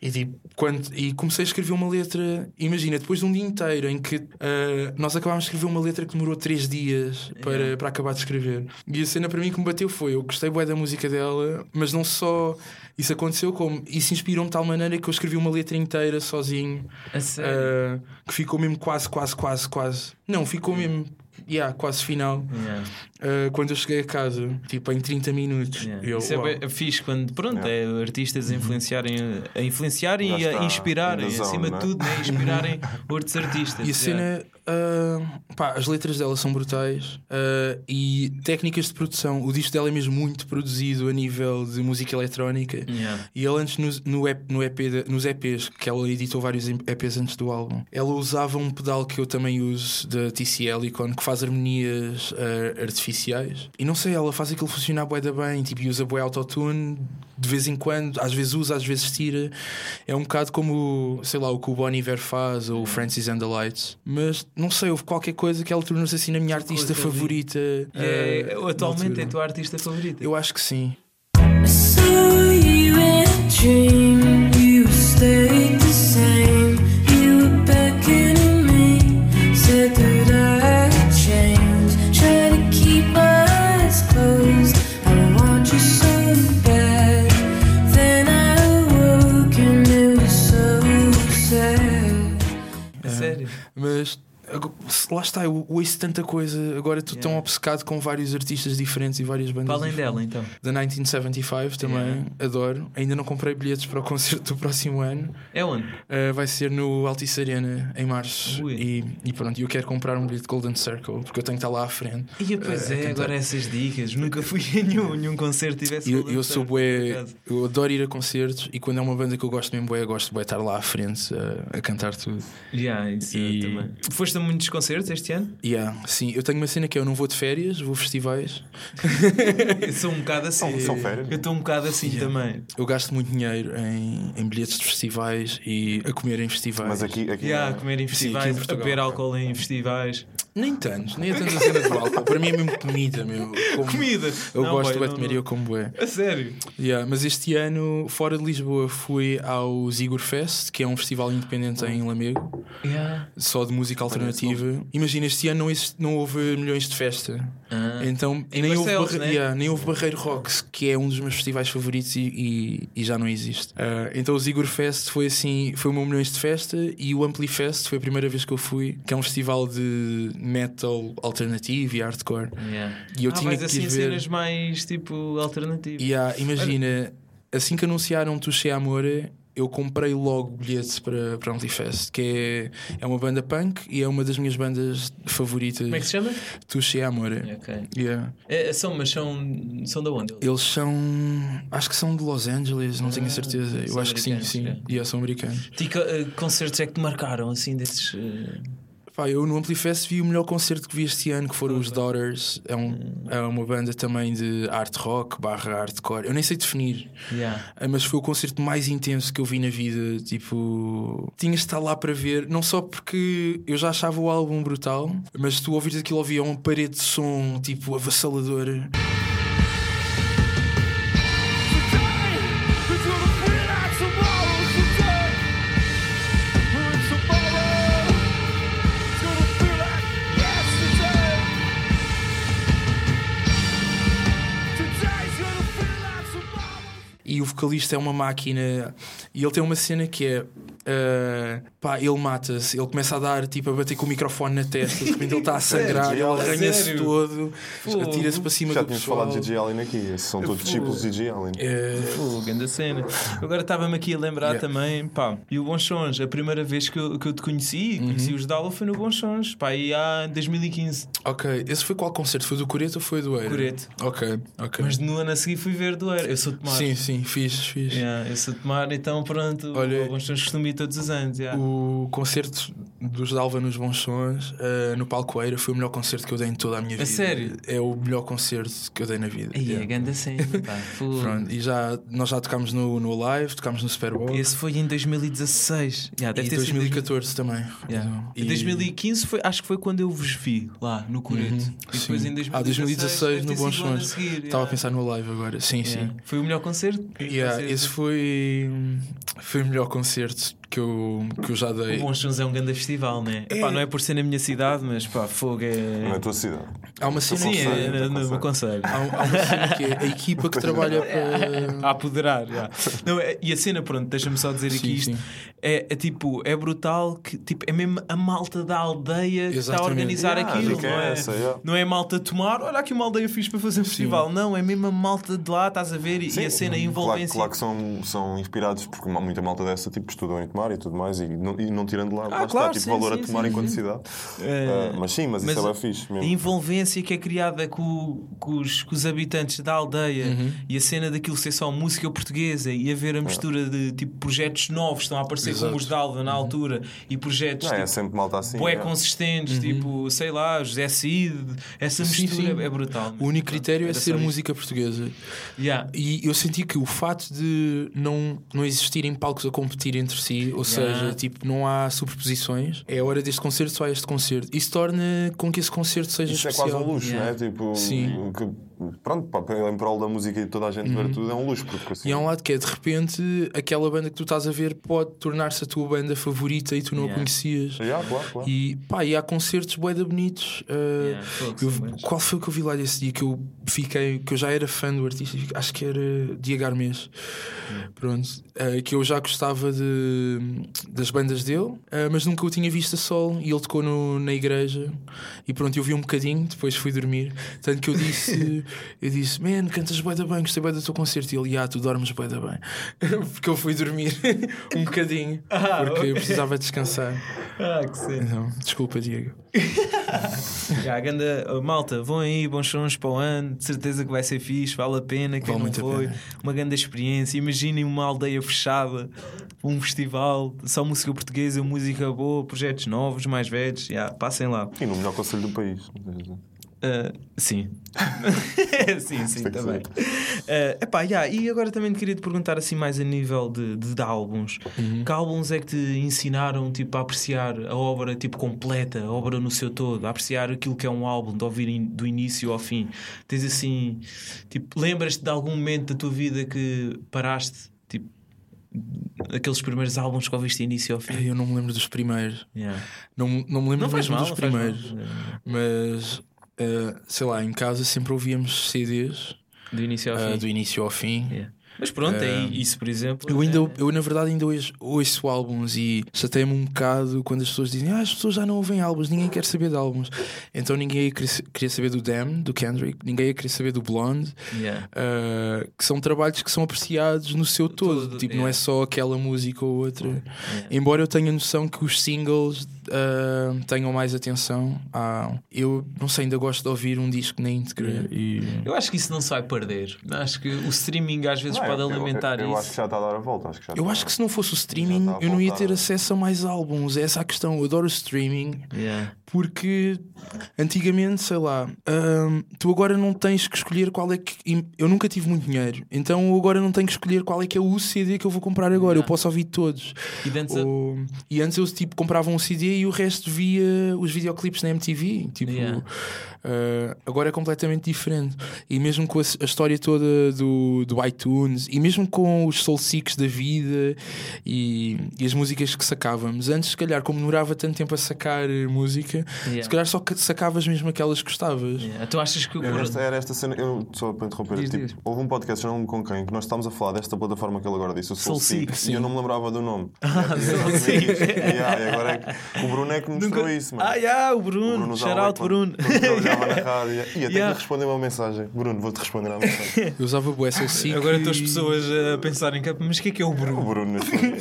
e, tipo, quando, e comecei a escrever uma letra. Imagina, depois de um dia inteiro em que ah, nós acabámos de escrever uma letra que demorou três dias para, para acabar de escrever. E cena para mim que me bateu foi: eu gostei bué da música dela, mas não só isso aconteceu, como isso inspirou-me de tal maneira que eu escrevi uma letra inteira sozinho A sério? ah, que ficou mesmo quase, quase, quase, quase. Não, ficou mesmo. Yeah, quase final. Yeah. Ah, quando eu cheguei a casa, tipo em 30 minutos. Yeah. Eu, Isso é uau. bué fixe quando, pronto, é artistas a influenciarem, a influenciarem e a inspirarem, acima de é? tudo, né? inspirarem outros artistas. E a cena, ah, pá, as letras dela são brutais ah, e técnicas de produção. O disco dela é mesmo muito produzido a nível de música eletrónica. Yeah. E ela antes no, no EP, no EP de- nos EPs, que ela editou vários EPs antes do álbum, ela usava um pedal que eu também uso da TCL Icon que faz harmonias ah, artificiais. E não sei, ela faz aquilo funcionar bué da bem, tipo, e usa bué autotune de vez em quando, às vezes usa, às vezes tira. É um bocado como, sei lá, o que o Bon Iver faz ou o Francis and the Lights. Mas não sei, houve qualquer coisa que ela tornou-se assim na minha artista coisa favorita. É, na atualmente é a tua artista favorita. Eu acho que sim. I saw you in a dream. You stayed the same. Lá está, eu ouço tanta coisa. Agora estou tão Yeah. obcecado com vários artistas diferentes e várias bandas. Para além dela, então. Da 1975 também, Yeah. adoro. Ainda não comprei bilhetes para o concerto do próximo ano. É onde? Uh, vai ser no Altice Arena em março. Ui. E, e pronto, eu quero comprar um bilhete de Golden Circle porque eu tenho que estar lá à frente. E pois a é, agora essas dicas. Nunca fui a nenhum, nenhum concerto tivesse E eu, eu sou bué, eu adoro ir a concertos e quando é uma banda que eu gosto mesmo, bué, eu gosto de estar lá à frente a, a cantar tudo. Yeah, isso E- também. Foste a muitos concertos este ano? Yeah, sim, eu tenho uma cena que é eu não vou de férias, vou a festivais. Eu sou um bocado assim. São- são férias. Eu estou um bocado assim Yeah. também. Eu gasto muito dinheiro em, em bilhetes de festivais e a comer em festivais. Mas aqui, aqui Yeah, não. comer em Sim, aqui em festivais, a Portugal. beber álcool em festivais. Nem tanto, nem é tanto a cena do álcool. Para mim é mesmo comida, meu. Como- Comida! Eu Não, gosto de comer e eu como bué. A sério? Yeah, mas este ano, fora de Lisboa, fui ao Zigor Fest, que é um festival independente em Lamego, Yeah. só de música alternativa. Imagina, este ano não, existe- não houve milhões de festa. Ah. Então Em nem houve, Barcelos, Barre- né? yeah, nem houve Barreiro Rocks, que é um dos meus festivais favoritos e, e- e já não existe. Ah, então o Zigor Fest foi assim, foi o meu milhões de festa e o Ampli Fest foi a primeira vez que eu fui, que é um festival de metal alternativo e hardcore. Yeah. E eu ah, tinha vais que assim ver. cenas mais tipo alternativas. E há, imagina, assim que anunciaram Touché Amore, eu comprei logo bilhete para, para Amplifest, que é, é uma banda punk e é uma das minhas bandas favoritas. Como é que se chama? Touché Amore. Ok. Yeah. É, são, mas são, são da onde? Eles são. Acho que são de Los Angeles, não tenho a certeza. Eu acho que sim, sim. é. Yeah, são americanos. Que eh, concertos é que te marcaram assim desses. eh, Pá, eu no Amplifest vi o melhor concerto que vi este ano, que foram os Daughters. É, um, é uma banda também de art rock barra hardcore. Eu nem sei definir. Yeah. Ah, Mas foi o concerto mais intenso que eu vi na vida. Tipo, tinhas de estar lá para ver, não só porque eu já achava o álbum brutal, mas tu ouvires aquilo, ouvia uma parede de som, tipo, avassaladora. Vocalista é uma máquina e ele tem uma cena que é. Ah, pá, ele mata-se, ele começa a dar, tipo, a bater com o microfone na testa, de repente ele está a sangrar, ele arranha-se Sério? todo, atira-se para cima Já do tínhamos pessoal. falado de Gigi Allen aqui. Esses são todos discípulos de Gigi Allen. É, Pô, grande cena. Agora estava-me aqui a lembrar Yeah. também, pá, e o Bons Sons, a primeira vez que eu, que eu te conheci, Uhum. conheci os Dala foi no Bons Sons, pá, e há em 2015, ok, esse foi qual concerto? Foi do Coreto ou foi do Eira? Coreto. Ok, ok. Mas no ano a seguir fui ver do Eira. Eu sou de Tomar. Sim, sim, fiz, fiz. Yeah, eu sou de Tomar, então pronto, Olha, o Bons Sons todos os anos. yeah. O concerto dos Dalva nos Bons Sons ah, no Palco Eira foi o melhor concerto que eu dei em toda a minha vida. sério? É o melhor concerto que eu dei na vida. Aí, Yeah. a grande cena, pá. Pronto, e já, nós já tocámos no, no Live, tocámos no Super Bowl. Esse foi em 2016. Yeah, deve e ter sido 2014 também. Yeah. Então, Em 2015 foi, acho que foi quando eu vos vi lá no Coreto. Uhum, e depois sim. em 2016, Ah, 2016 deve no Bons sido a Sons. seguir, Estava a pensar no live agora. Sim, sim. Foi o melhor concerto? Yeah, esse foi, foi o melhor concerto que eu, que eu já dei. O Bons Sons é um grande festival, né? Epá, não é por ser na minha cidade, mas pá, fogo Não é a é. tua cidade. Há uma cena Sim, que é, Aconselho, no- no meu aconselho. conselho. Há, há uma cena que é a equipa que trabalha para. A apoderar, já. Não, é- e a cena, pronto, deixa-me só dizer aqui Sim, isto. sim. É, é tipo, é brutal que tipo, é mesmo a malta da aldeia que está a Exatamente. organizar Yeah, aquilo, não é é? essa, yeah. Não é a malta tomar, olha aqui uma aldeia fixe para fazer um festival. Não, é mesmo a malta de lá, estás a ver? E- e a cena, a Claro, envolvência. claro que são, são inspirados, porque muita malta dessa tipo, estudam em tomar e tudo mais, e não, e não tirando lá, lá Ah, claro, está, tipo, sim, valor sim, a tomar sim, enquanto sim. cidade. É, Ah, mas sim, mas, mas isso é a- bem fixe A mesmo. envolvência que é criada com, com os, com os habitantes da aldeia Uhum. e a cena daquilo ser só música portuguesa e haver a mistura de tipo projetos novos que estão a aparecer Exato. como os Dalva na altura e projetos Não, é tipo, sempre malta assim. bué é. consistentes, tipo, sei lá, José Cid, essa Sim, mistura sim. é brutal. O único critério é ser música portuguesa. Yeah. E eu senti que o fato de não, não existirem palcos a competir entre si, ou Yeah. seja, tipo, não há superposições, é a hora deste concerto, só há este concerto. Isso torna com que esse concerto seja Isso é especial. quase um luxo, Yeah. não é? Tipo, Sim. que pronto, pá, em prol da música e de toda a gente ver tudo é um luxo. Porque assim, E há um lado que é de repente aquela banda que tu estás a ver pode tornar-se a tua banda favorita e tu não a Yeah. conhecias. Yeah, claro, claro. E pá, e há concertos bué da bonitos. Uh, Yeah, eu- qual foi o que eu vi lá desse dia que eu fiquei, que eu já era fã do artista? Acho que era Diego Armês. Pronto, uh, que eu já gostava de, das bandas dele, uh, mas nunca o tinha visto a sol. E ele tocou no- na igreja. E pronto, eu vi um bocadinho, depois fui dormir. Tanto que eu disse, eu disse, man, cantas bué da bem, gostei bué do teu concerto. E ele, ah, tu dormes bué da bem. porque eu fui dormir um bocadinho, porque eu precisava descansar. Ah, que cena. Então, desculpa, Diego. Já, ganda, oh, malta, vão aí, bons sons para o ano, de certeza que vai ser fixe, vale a pena. Quem Vale não foi, pena. uma grande experiência. Imaginem uma aldeia fechada, um festival, só música portuguesa, música boa, projetos novos, mais velhos. Já, passem lá. E no melhor conselho do país. Ah, sim. sim, sim, também. Uh, epá, yeah, e agora também te queria te perguntar assim mais a nível de, de, de álbuns. Uhum. Que álbuns é que te ensinaram tipo, a apreciar a obra tipo, completa, a obra no seu todo, a apreciar aquilo que é um álbum, de ouvir in- do início ao fim? Tens assim, tipo, lembras-te de algum momento da tua vida que paraste, tipo, aqueles primeiros álbuns que ouviste do início ao fim? Eu não me lembro dos primeiros. Yeah. Não, não me lembro Não faz mesmo mal, dos primeiros. Mas, eh, sei lá, em casa sempre ouvíamos CDs Do início ao eh, fim. do início ao fim. Yeah. Mas pronto, Eh, aí, isso por exemplo. Eu, ainda, é- eu, na verdade, ainda ouço, ouço álbuns e chateia-me um bocado quando as pessoas dizem ah, as pessoas já não ouvem álbuns, ninguém quer saber de álbuns. Então ninguém queria saber do Damn, do Kendrick, ninguém ia querer saber do Blonde, Yeah. uh, que são trabalhos que são apreciados no seu todo. Todo, tipo, não yeah. é só aquela música ou outra. Embora eu tenha noção que os singles uh, tenham mais atenção, ah, eu não sei, ainda gosto de ouvir um disco na íntegra. E... Eu acho que isso não se vai perder. Acho que o streaming às vezes Não, pode eu- alimentar eu, eu, isso. acho que já está a dar a volta. Acho que já Eu está- acho que se não fosse o streaming, eu não ia ter acesso a mais álbuns. É essa a questão. Eu adoro o streaming Yeah. porque antigamente, sei lá, hum, tu agora não tens que escolher qual é que. Eu nunca tive muito dinheiro, então eu agora não tenho que escolher qual é que é o CD que eu vou comprar agora. Eu posso ouvir todos. E antes, Ou- E antes eu tipo comprava um CD e o resto via os videoclipes na MTV. Tipo, Yeah. Uh, agora é completamente diferente. E mesmo com a, a história toda do, do iTunes e mesmo com os Soul Seeks da vida e, e as músicas que sacávamos, antes, se calhar, como demorava tanto tempo a sacar música, Yeah. se calhar só que sacavas mesmo aquelas que gostavas. Yeah. Tu achas que Era esta, era esta cena, eu, só para interromper, Diz, tipo, diz. houve um podcast, não me com quem, que nós estávamos a falar desta plataforma que ele agora disse, o Soul, Soul Seek, e eu não me lembrava do nome. Ah, Soul Seek. Yeah, agora é que o Bruno é que me mostrou isso, mano. Ah, yeah, o O Bruno, shout out Bruno. Trabalhava na rádio. E até Yeah. que respondeu uma mensagem. Bruno, vou-te responder à mensagem. Eu usava o Soul Seek. Agora estão as pessoas a pensarem mas o que é que é o O Bruno? Bruno,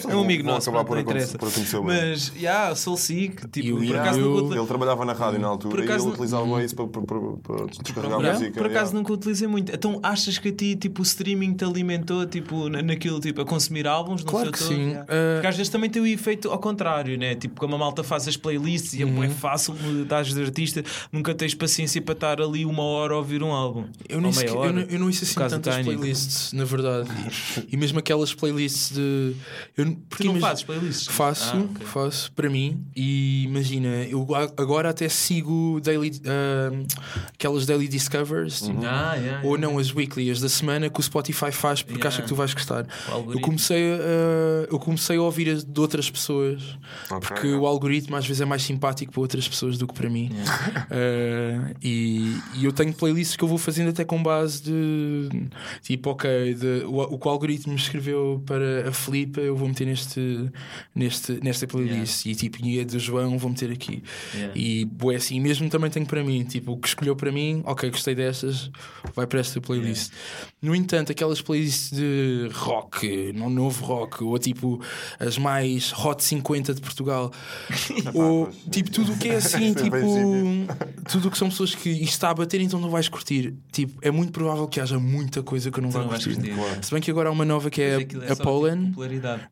É um amigo nosso, acabar pronto, por, não interessa. o Bruno. Mas, yeah, Soul Seek, tipo, o por acaso eu- nunca Ele trabalhava na rádio na altura e ele não- utilizava isso para, para, para, para descarregar Yeah, música. por acaso yeah. nunca utilizei muito. Então achas que a ti tipo, o streaming te alimentou tipo, na- naquilo, tipo, a consumir álbuns no Claro que sim. Yeah. Uh, Porque às vezes também tem o efeito ao contrário, né? Tipo, como a malta faz as playlists e Uhum. é fácil mudar de artista, nunca tens paciência para estar ali uma hora a ouvir um álbum. Eu, sequer- hora. eu, não, eu não ouço assim tantas Tiny. playlists, na verdade. E, e mesmo aquelas playlists de. Eu, Tu porque não imagi- fazes playlists? Faço, Ah, ok. faço para mim. E imagina, eu agora até sigo daily, ah, aquelas daily discovers. tipo, Ah, yeah, Ou yeah. não as weekly, as da semana que o Spotify faz porque Yeah. acha que tu vais gostar. Eu comecei, a, eu comecei a ouvir as de outras pessoas Ok. porque o algoritmo às vezes é mais simpático para outras pessoas do que para mim. Uh, e, e eu tenho playlists que eu vou fazendo até com base de tipo, ok, de- o, o que o algoritmo me escreveu para a Filipa, eu vou meter neste, neste, nesta playlist. E tipo, e a do João vou meter aqui. Yeah. E boé assim, mesmo também tenho para mim, tipo, o que escolheu para mim, ok, gostei destas, vai para esta playlist. No entanto, aquelas playlists de rock, não novo rock, ou tipo as mais hot 50 de Portugal, ou tipo tudo o que é assim, é tipo, tudo o que são pessoas que isto está a bater, então não vais curtir. Tipo, é muito provável que haja muita coisa que eu não vá curtir. curtir. Se bem que agora há uma nova que é é a só, Poland. tipo.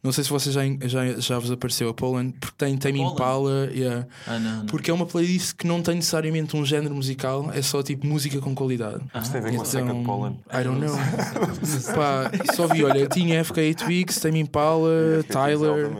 Não sei se vocês já, já, já vos apareceu a Poland, porque tem Tame? Impala, yeah. Ah, não, não. porque é uma playlist que não tem necessariamente um género musical, é só tipo música com qualidade. Isso tem a ver com a seca de pólen. I don't know. Pá, só vi, olha, tinha FK8 Weeks, Tame Impala, Tyler.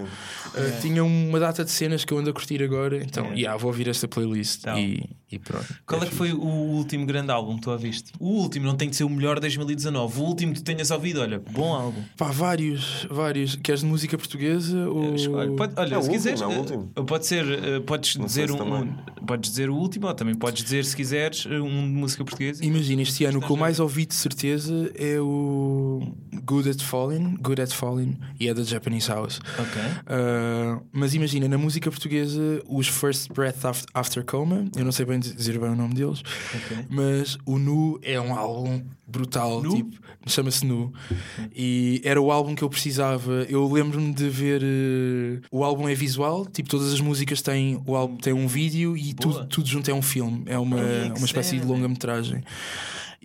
Uh, tinha uma data de cenas que eu ando a curtir agora, então, Yeah. yeah, vou ouvir esta playlist Então. e, E pronto. Qual é que foi o último grande álbum que tu ouviste? O último, não tem de ser o melhor de 2019. O último que tu tenhas ouvido, olha, bom álbum. Pá, vários, vários. Queres de música portuguesa ou. Olha, pode- olha, É o se último, quiseres, é o eh, pode ser, eh, podes Não dizer se um, um- podes dizer o último, ou também podes dizer, se quiseres, eh, um de música portuguesa. Imagina, este ano o que eu mais ouvi de certeza é o Good at Falling, Good at Falling, e é da Japanese House. Ok. Uh, mas imagina, na música portuguesa, os First Breath Af- After Coma, eu não sei bem dizer bem o nome deles, mas o Nu é um álbum brutal, tipo, chama-se Nu, e era o álbum que eu precisava. Eu lembro-me de ver uh, o álbum é visual, tipo, todas as músicas têm, o álbum tem um vídeo e Boa. tudo, tudo junto é um filme, é uma, que uma espécie de longa-metragem.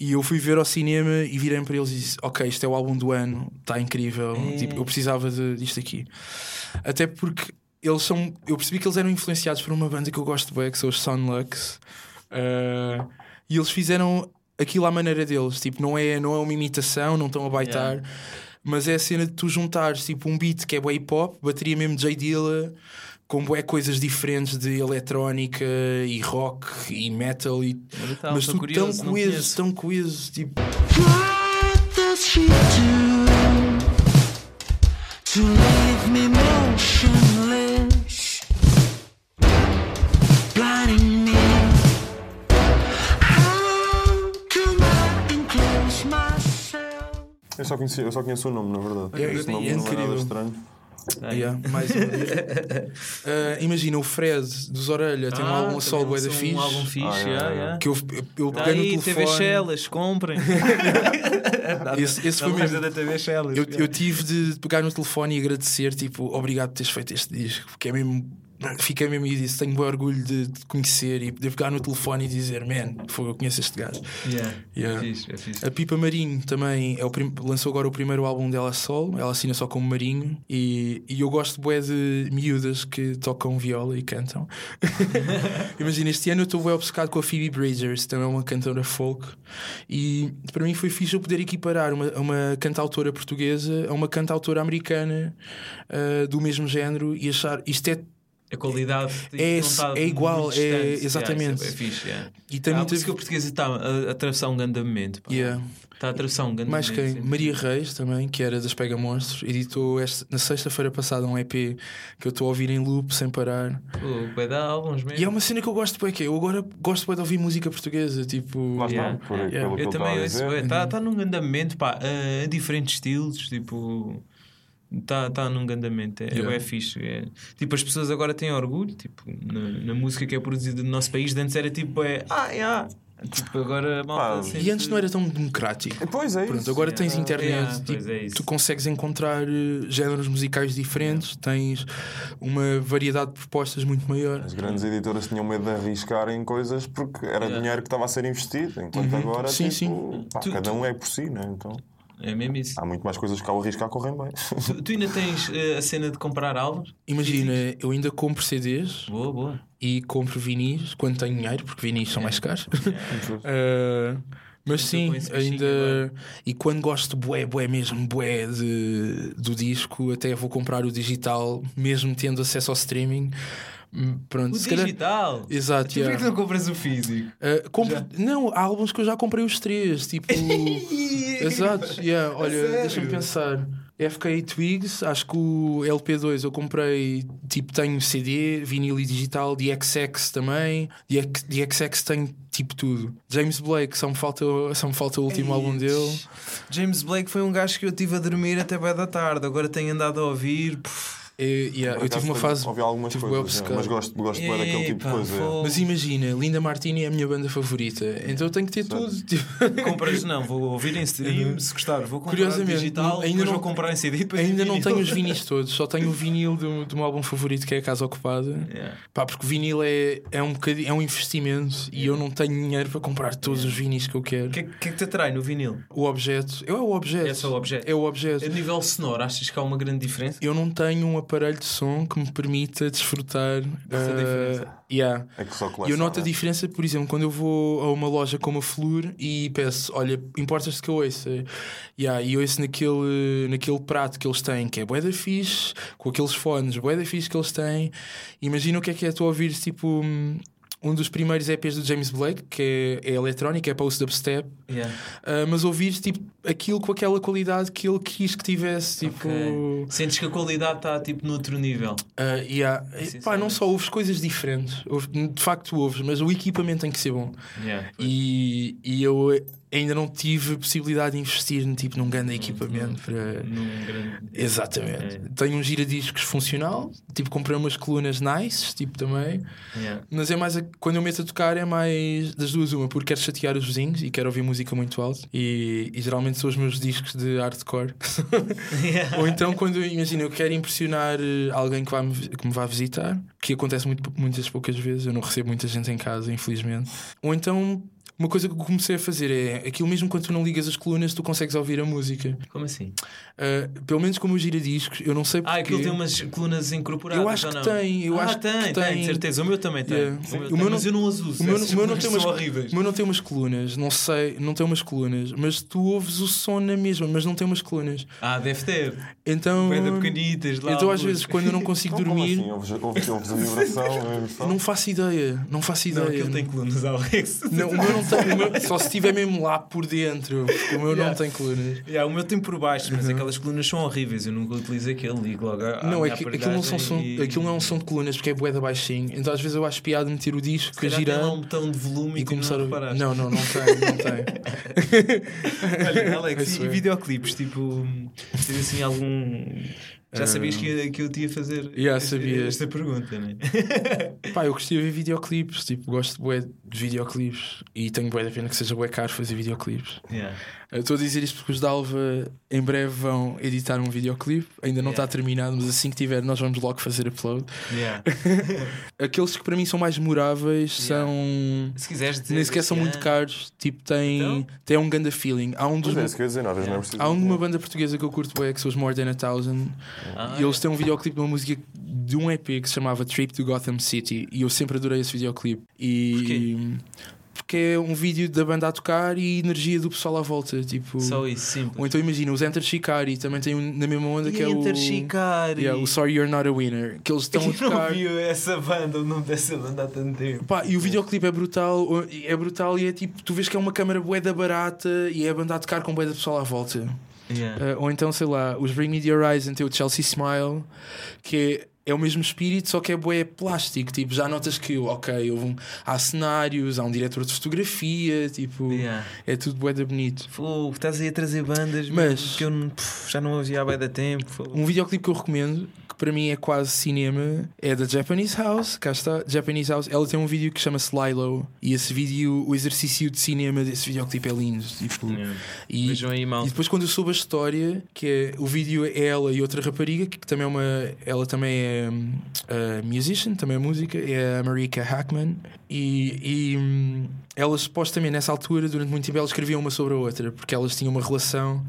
E eu fui ver ao cinema e virei para eles e disse: Ok, isto é o álbum do ano, está incrível. É. Tipo, eu precisava de, disto aqui. Até porque eles são. Eu percebi que eles eram influenciados por uma banda que eu gosto bem, que são os Sunlux. Uh, e eles fizeram aquilo à maneira deles. Tipo, não é, não é uma imitação, não estão a baitar. Mas é a cena de tu juntares tipo um beat que é bué hip hop, bateria mesmo de J Dilla, com bué coisas diferentes de eletrónica e rock e metal e mas estou tudo curioso, tão coeso, tão coeso, tipo, What does she do to leave me motionless, Eu só, conheci, eu só conheço o nome, na verdade. É- Esse nome é não é nada incrível. estranho. yeah, mais uma vez. Ah, imagina o Fred dos Orelha, tem um Ah, álbum a solo da fixe. Um álbum fixe, Ah, yeah, yeah. Que eu, eu Tá peguei aí, no TV telefone. Shellas, comprem. Esse, esse foi mesmo. da TV Shellas. Eu, eu tive de pegar no telefone e agradecer, tipo, obrigado por teres feito este disco, porque é mesmo. Fiquei mesmo e disse: tenho bom orgulho de te conhecer e poder pegar no telefone e dizer, man, foi, eu conheço este gajo. Yeah. Yeah. É fixe, é fixe. A Pipa Marinho também é o prim- lançou agora o primeiro álbum dela solo, ela assina só como Marinho e, e eu gosto bué de miúdas que tocam viola e cantam. Imagina, este ano eu estou bem obcecado com a Phoebe Bridgers, também é uma cantora folk, e para mim foi fixe eu poder equiparar uma, uma cantautora portuguesa a uma cantautora americana ah, do mesmo género e achar isto é. A qualidade É- não está é igual, muito é- distante. exatamente. Yeah, é, é fixe, yeah. E tem a muita- música portuguesa está a, atravessar um grande momento. pá. Yeah. Está a atravessar um grande Mais momento. quem? sim. Maria Reis também, que era das Pega Monstros, editou esta- na sexta-feira passada um EP que eu estou a ouvir em loop sem parar. Vai dar álbuns mesmo. E é uma cena que eu gosto bem, que é, eu agora gosto bem de ouvir música portuguesa, tipo. Lá está, Yeah. por, Yeah. que Eu também está tá num andamento, pá, a, a diferentes estilos, tipo. Está tá num andamento, é, Yeah. é fixe. é. Tipo, as pessoas agora têm orgulho, tipo, na, na música que é produzida no nosso país, de antes era tipo, é, ah, yeah. Tipo, agora. Pá, sente- E antes não era tão democrático. Pois é Pronto, isso. agora tens Yeah. internet, Yeah, tipo, pois é tu consegues encontrar eh, géneros musicais diferentes, tens uma variedade de propostas muito maior. As grandes editoras tinham medo de arriscar em coisas porque era Yeah. dinheiro que estava a ser investido, enquanto agora Sim, tipo, sim. pá, Tu- cada um é por si, né? então É mesmo isso. há muito mais coisas que ao arriscar correm bem. Tu, tu ainda tens eh, a cena de comprar álbuns? Imagina, eu ainda compro CDs Boa, boa. e compro vinis quando tenho dinheiro, porque vinis são mais caros. Uh, mas sim, ainda. E quando gosto bué, bué mesmo, bué de, do disco, até vou comprar o digital, mesmo tendo acesso ao streaming. Hum, Pronto, O se calhar- digital. Exato, Tu yeah. que não compras o físico? Uh, compro- Não, há álbuns que eu já comprei os três, tipo. Exato, yeah. olha, deixa-me pensar. FK Twigs, acho que o LP2 eu comprei, tipo, tenho CD, vinil e digital, de XX também, de XX tenho tipo tudo. James Blake, só me falta, só me falta o último álbum dele. James Blake foi um gajo que eu tive a dormir até bem da tarde. Agora tenho andado a ouvir. puf, E, yeah, eu tive uma fase. Ouvi algumas tive coisas, é, mas gosto, gosto bué daquele tipo de coisa. é. Mas imagina, Linda Martini é a minha banda favorita, então eu tenho que ter tudo. Tipo, Compras, não, vou ouvir em stream, se gostar, vou comprar Curiosamente, digital, ainda não- vou comprar em CD. ainda em não tenho os vinis todos, só tenho o vinil do, do meu álbum favorito que é a Casa Ocupada. Yeah. Pá, porque o vinil é, é, um, bocadinho, é um investimento e eu não tenho dinheiro para comprar todos os vinis que eu quero. O que, é- que é que te atrai no vinil? O objeto, eu é o objeto. É só o objeto. É o objeto. A nível sonoro, achas que há uma grande diferença? Eu não tenho um aparelho de som que me permita desfrutar. Essa ah, diferença. yeah. É que só E eu noto a diferença, por exemplo, quando eu vou a uma loja como a Flur e peço, olha, importas-te que eu ouça? Yeah, e ouço naquele, naquele prato que eles têm, que é bué da fixe, com aqueles fones bué da fixe que eles têm. Imagina o que é que é tu ouvires tipo hum, um dos primeiros EPs do James Blake, que é, é eletrónico, é post-dubstep, Yeah. ah, mas ouvires tipo, aquilo com aquela qualidade que ele quis que tivesse. Tipo, Ok. Sentes que a qualidade está tipo noutro nível. ah, yeah. Sim, Pá, não só ouves coisas diferentes, ouves- de facto ouves, mas o equipamento tem que ser bom. Yeah. E, e eu ainda não tive possibilidade de investir tipo, num grande equipamento para. Num grande. Exatamente. É. Tenho um giradiscos funcional, tipo, comprei umas colunas nice, tipo, também. Yeah. Mas é mais a- quando eu meto a tocar é mais das duas uma, porque quero chatear os vizinhos e quero ouvir música muito alto. E, e geralmente são os meus discos de hardcore. Ou então quando imagina eu quero impressionar eh, alguém que, vai -me, que me vá visitar, que acontece muito, muitas poucas vezes, eu não recebo muita gente em casa, infelizmente. Ou então. Uma coisa que eu comecei a fazer é aquilo mesmo quando tu não ligas as colunas, tu consegues ouvir a música. Como assim? Uh, pelo menos como o giradiscos, eu não sei porque. Ah, aquilo tem umas colunas incorporadas. Eu acho ou que não? tem, eu ah, acho que tem, tem. certeza. O meu também tem. Yeah. O meu O tem, meu não- mas eu não as uso. O meu, o meu não tem umas, horríveis. o meu não tem umas colunas, não sei, não tem umas colunas, mas tu ouves o som na mesma, mas não tem umas colunas. Ah, deve ter. Então, pequenitas lá. então às vezes quando eu não consigo como dormir, assim? Ouves, ouves, ouves a vibração, a vibração? não faço ideia, não faço Não, ideia. aquilo tem colunas Alex. Não, o meu não tem, meu- só se estiver mesmo lá por dentro, porque o meu não Yeah. tem colunas. Yeah, o meu tem por baixo, mas aquelas colunas são horríveis. Eu nunca utilizo aquele. Ligo logo à Não, é que, aquilo, não são som, e- aquilo não é um som de colunas porque é boeda baixinho. Então às vezes eu acho piada meter o disco, Se tem girar um botão de volume e e começar não a. Não, não, não tem, não tem. Olha, Alex, Isso e é. videoclipes? Tipo, teve assim algum. Já sabias que, que eu te ia fazer Ah. Yeah, sabia. esta pergunta, né? Pá, eu gostei de ver videoclipes, tipo, gosto bué de videoclipes e tenho bué da pena que seja bué caro fazer videoclipes. Yeah. Eu Estou a dizer isto porque os Dalva em breve vão editar um videoclipe, ainda não está Yeah. terminado, mas assim que tiver nós vamos logo fazer upload. Yeah. Aqueles que para mim são mais memoráveis Yeah. são. Se quiseres dizer. Nem sequer são muito caros, tipo, tem, Então? tem um ganda feeling. Há um dos. É, que eu dizer, não, vezes não é. Há uma banda portuguesa que eu curto bem, que são os More Than a Thousand, ah, e eles têm um videoclipe de uma música de um EP que se chamava Trip to Gotham City, e eu sempre adorei esse videoclipe. E Porquê? Porque é um vídeo da banda a tocar e energia do pessoal à volta, tipo. Só isso, simples. Ou então imagina, os Enter Shikari também tem um na mesma onda que é o. Enter Shikari. Yeah, o Sorry You're Not a Winner, que eles estão a Eu não tocar. vi essa banda, o nome dessa banda há tanto tempo. Pá, e o videoclipe é brutal, é brutal e é tipo, tu vês que é uma câmera bué barata e é a banda a tocar com bué da pessoal à volta. Yeah. Uh, ou então, sei lá, os Bring Me The Horizon tem o Chelsea Smile, que é, é o mesmo espírito, só que é bué plástico. Tipo, já notas que, ok, houve um- há cenários, há um diretor de fotografia, tipo, Yeah. é tudo bué da bonito. Fogo, estás aí a trazer bandas Mas- que eu pff, já não ouvia há bem da tempo. fogo. Um videoclipe que eu recomendo, para mim é quase cinema, é da Japanese House. Cá está, Japanese House. Ela tem um vídeo que chama-se Lilo, e esse vídeo, o exercício de cinema desse videoclipe é lindo. Tipo, Yeah. e, Vejam aí, mal. E depois quando eu soube a história, que é o vídeo é ela e outra rapariga, que também é uma. Ela também é uh, musician, também é música, é a Marika Hackman. E, e hum, elas supostamente nessa altura, durante muito tempo, elas escreviam uma sobre a outra, porque elas tinham uma relação.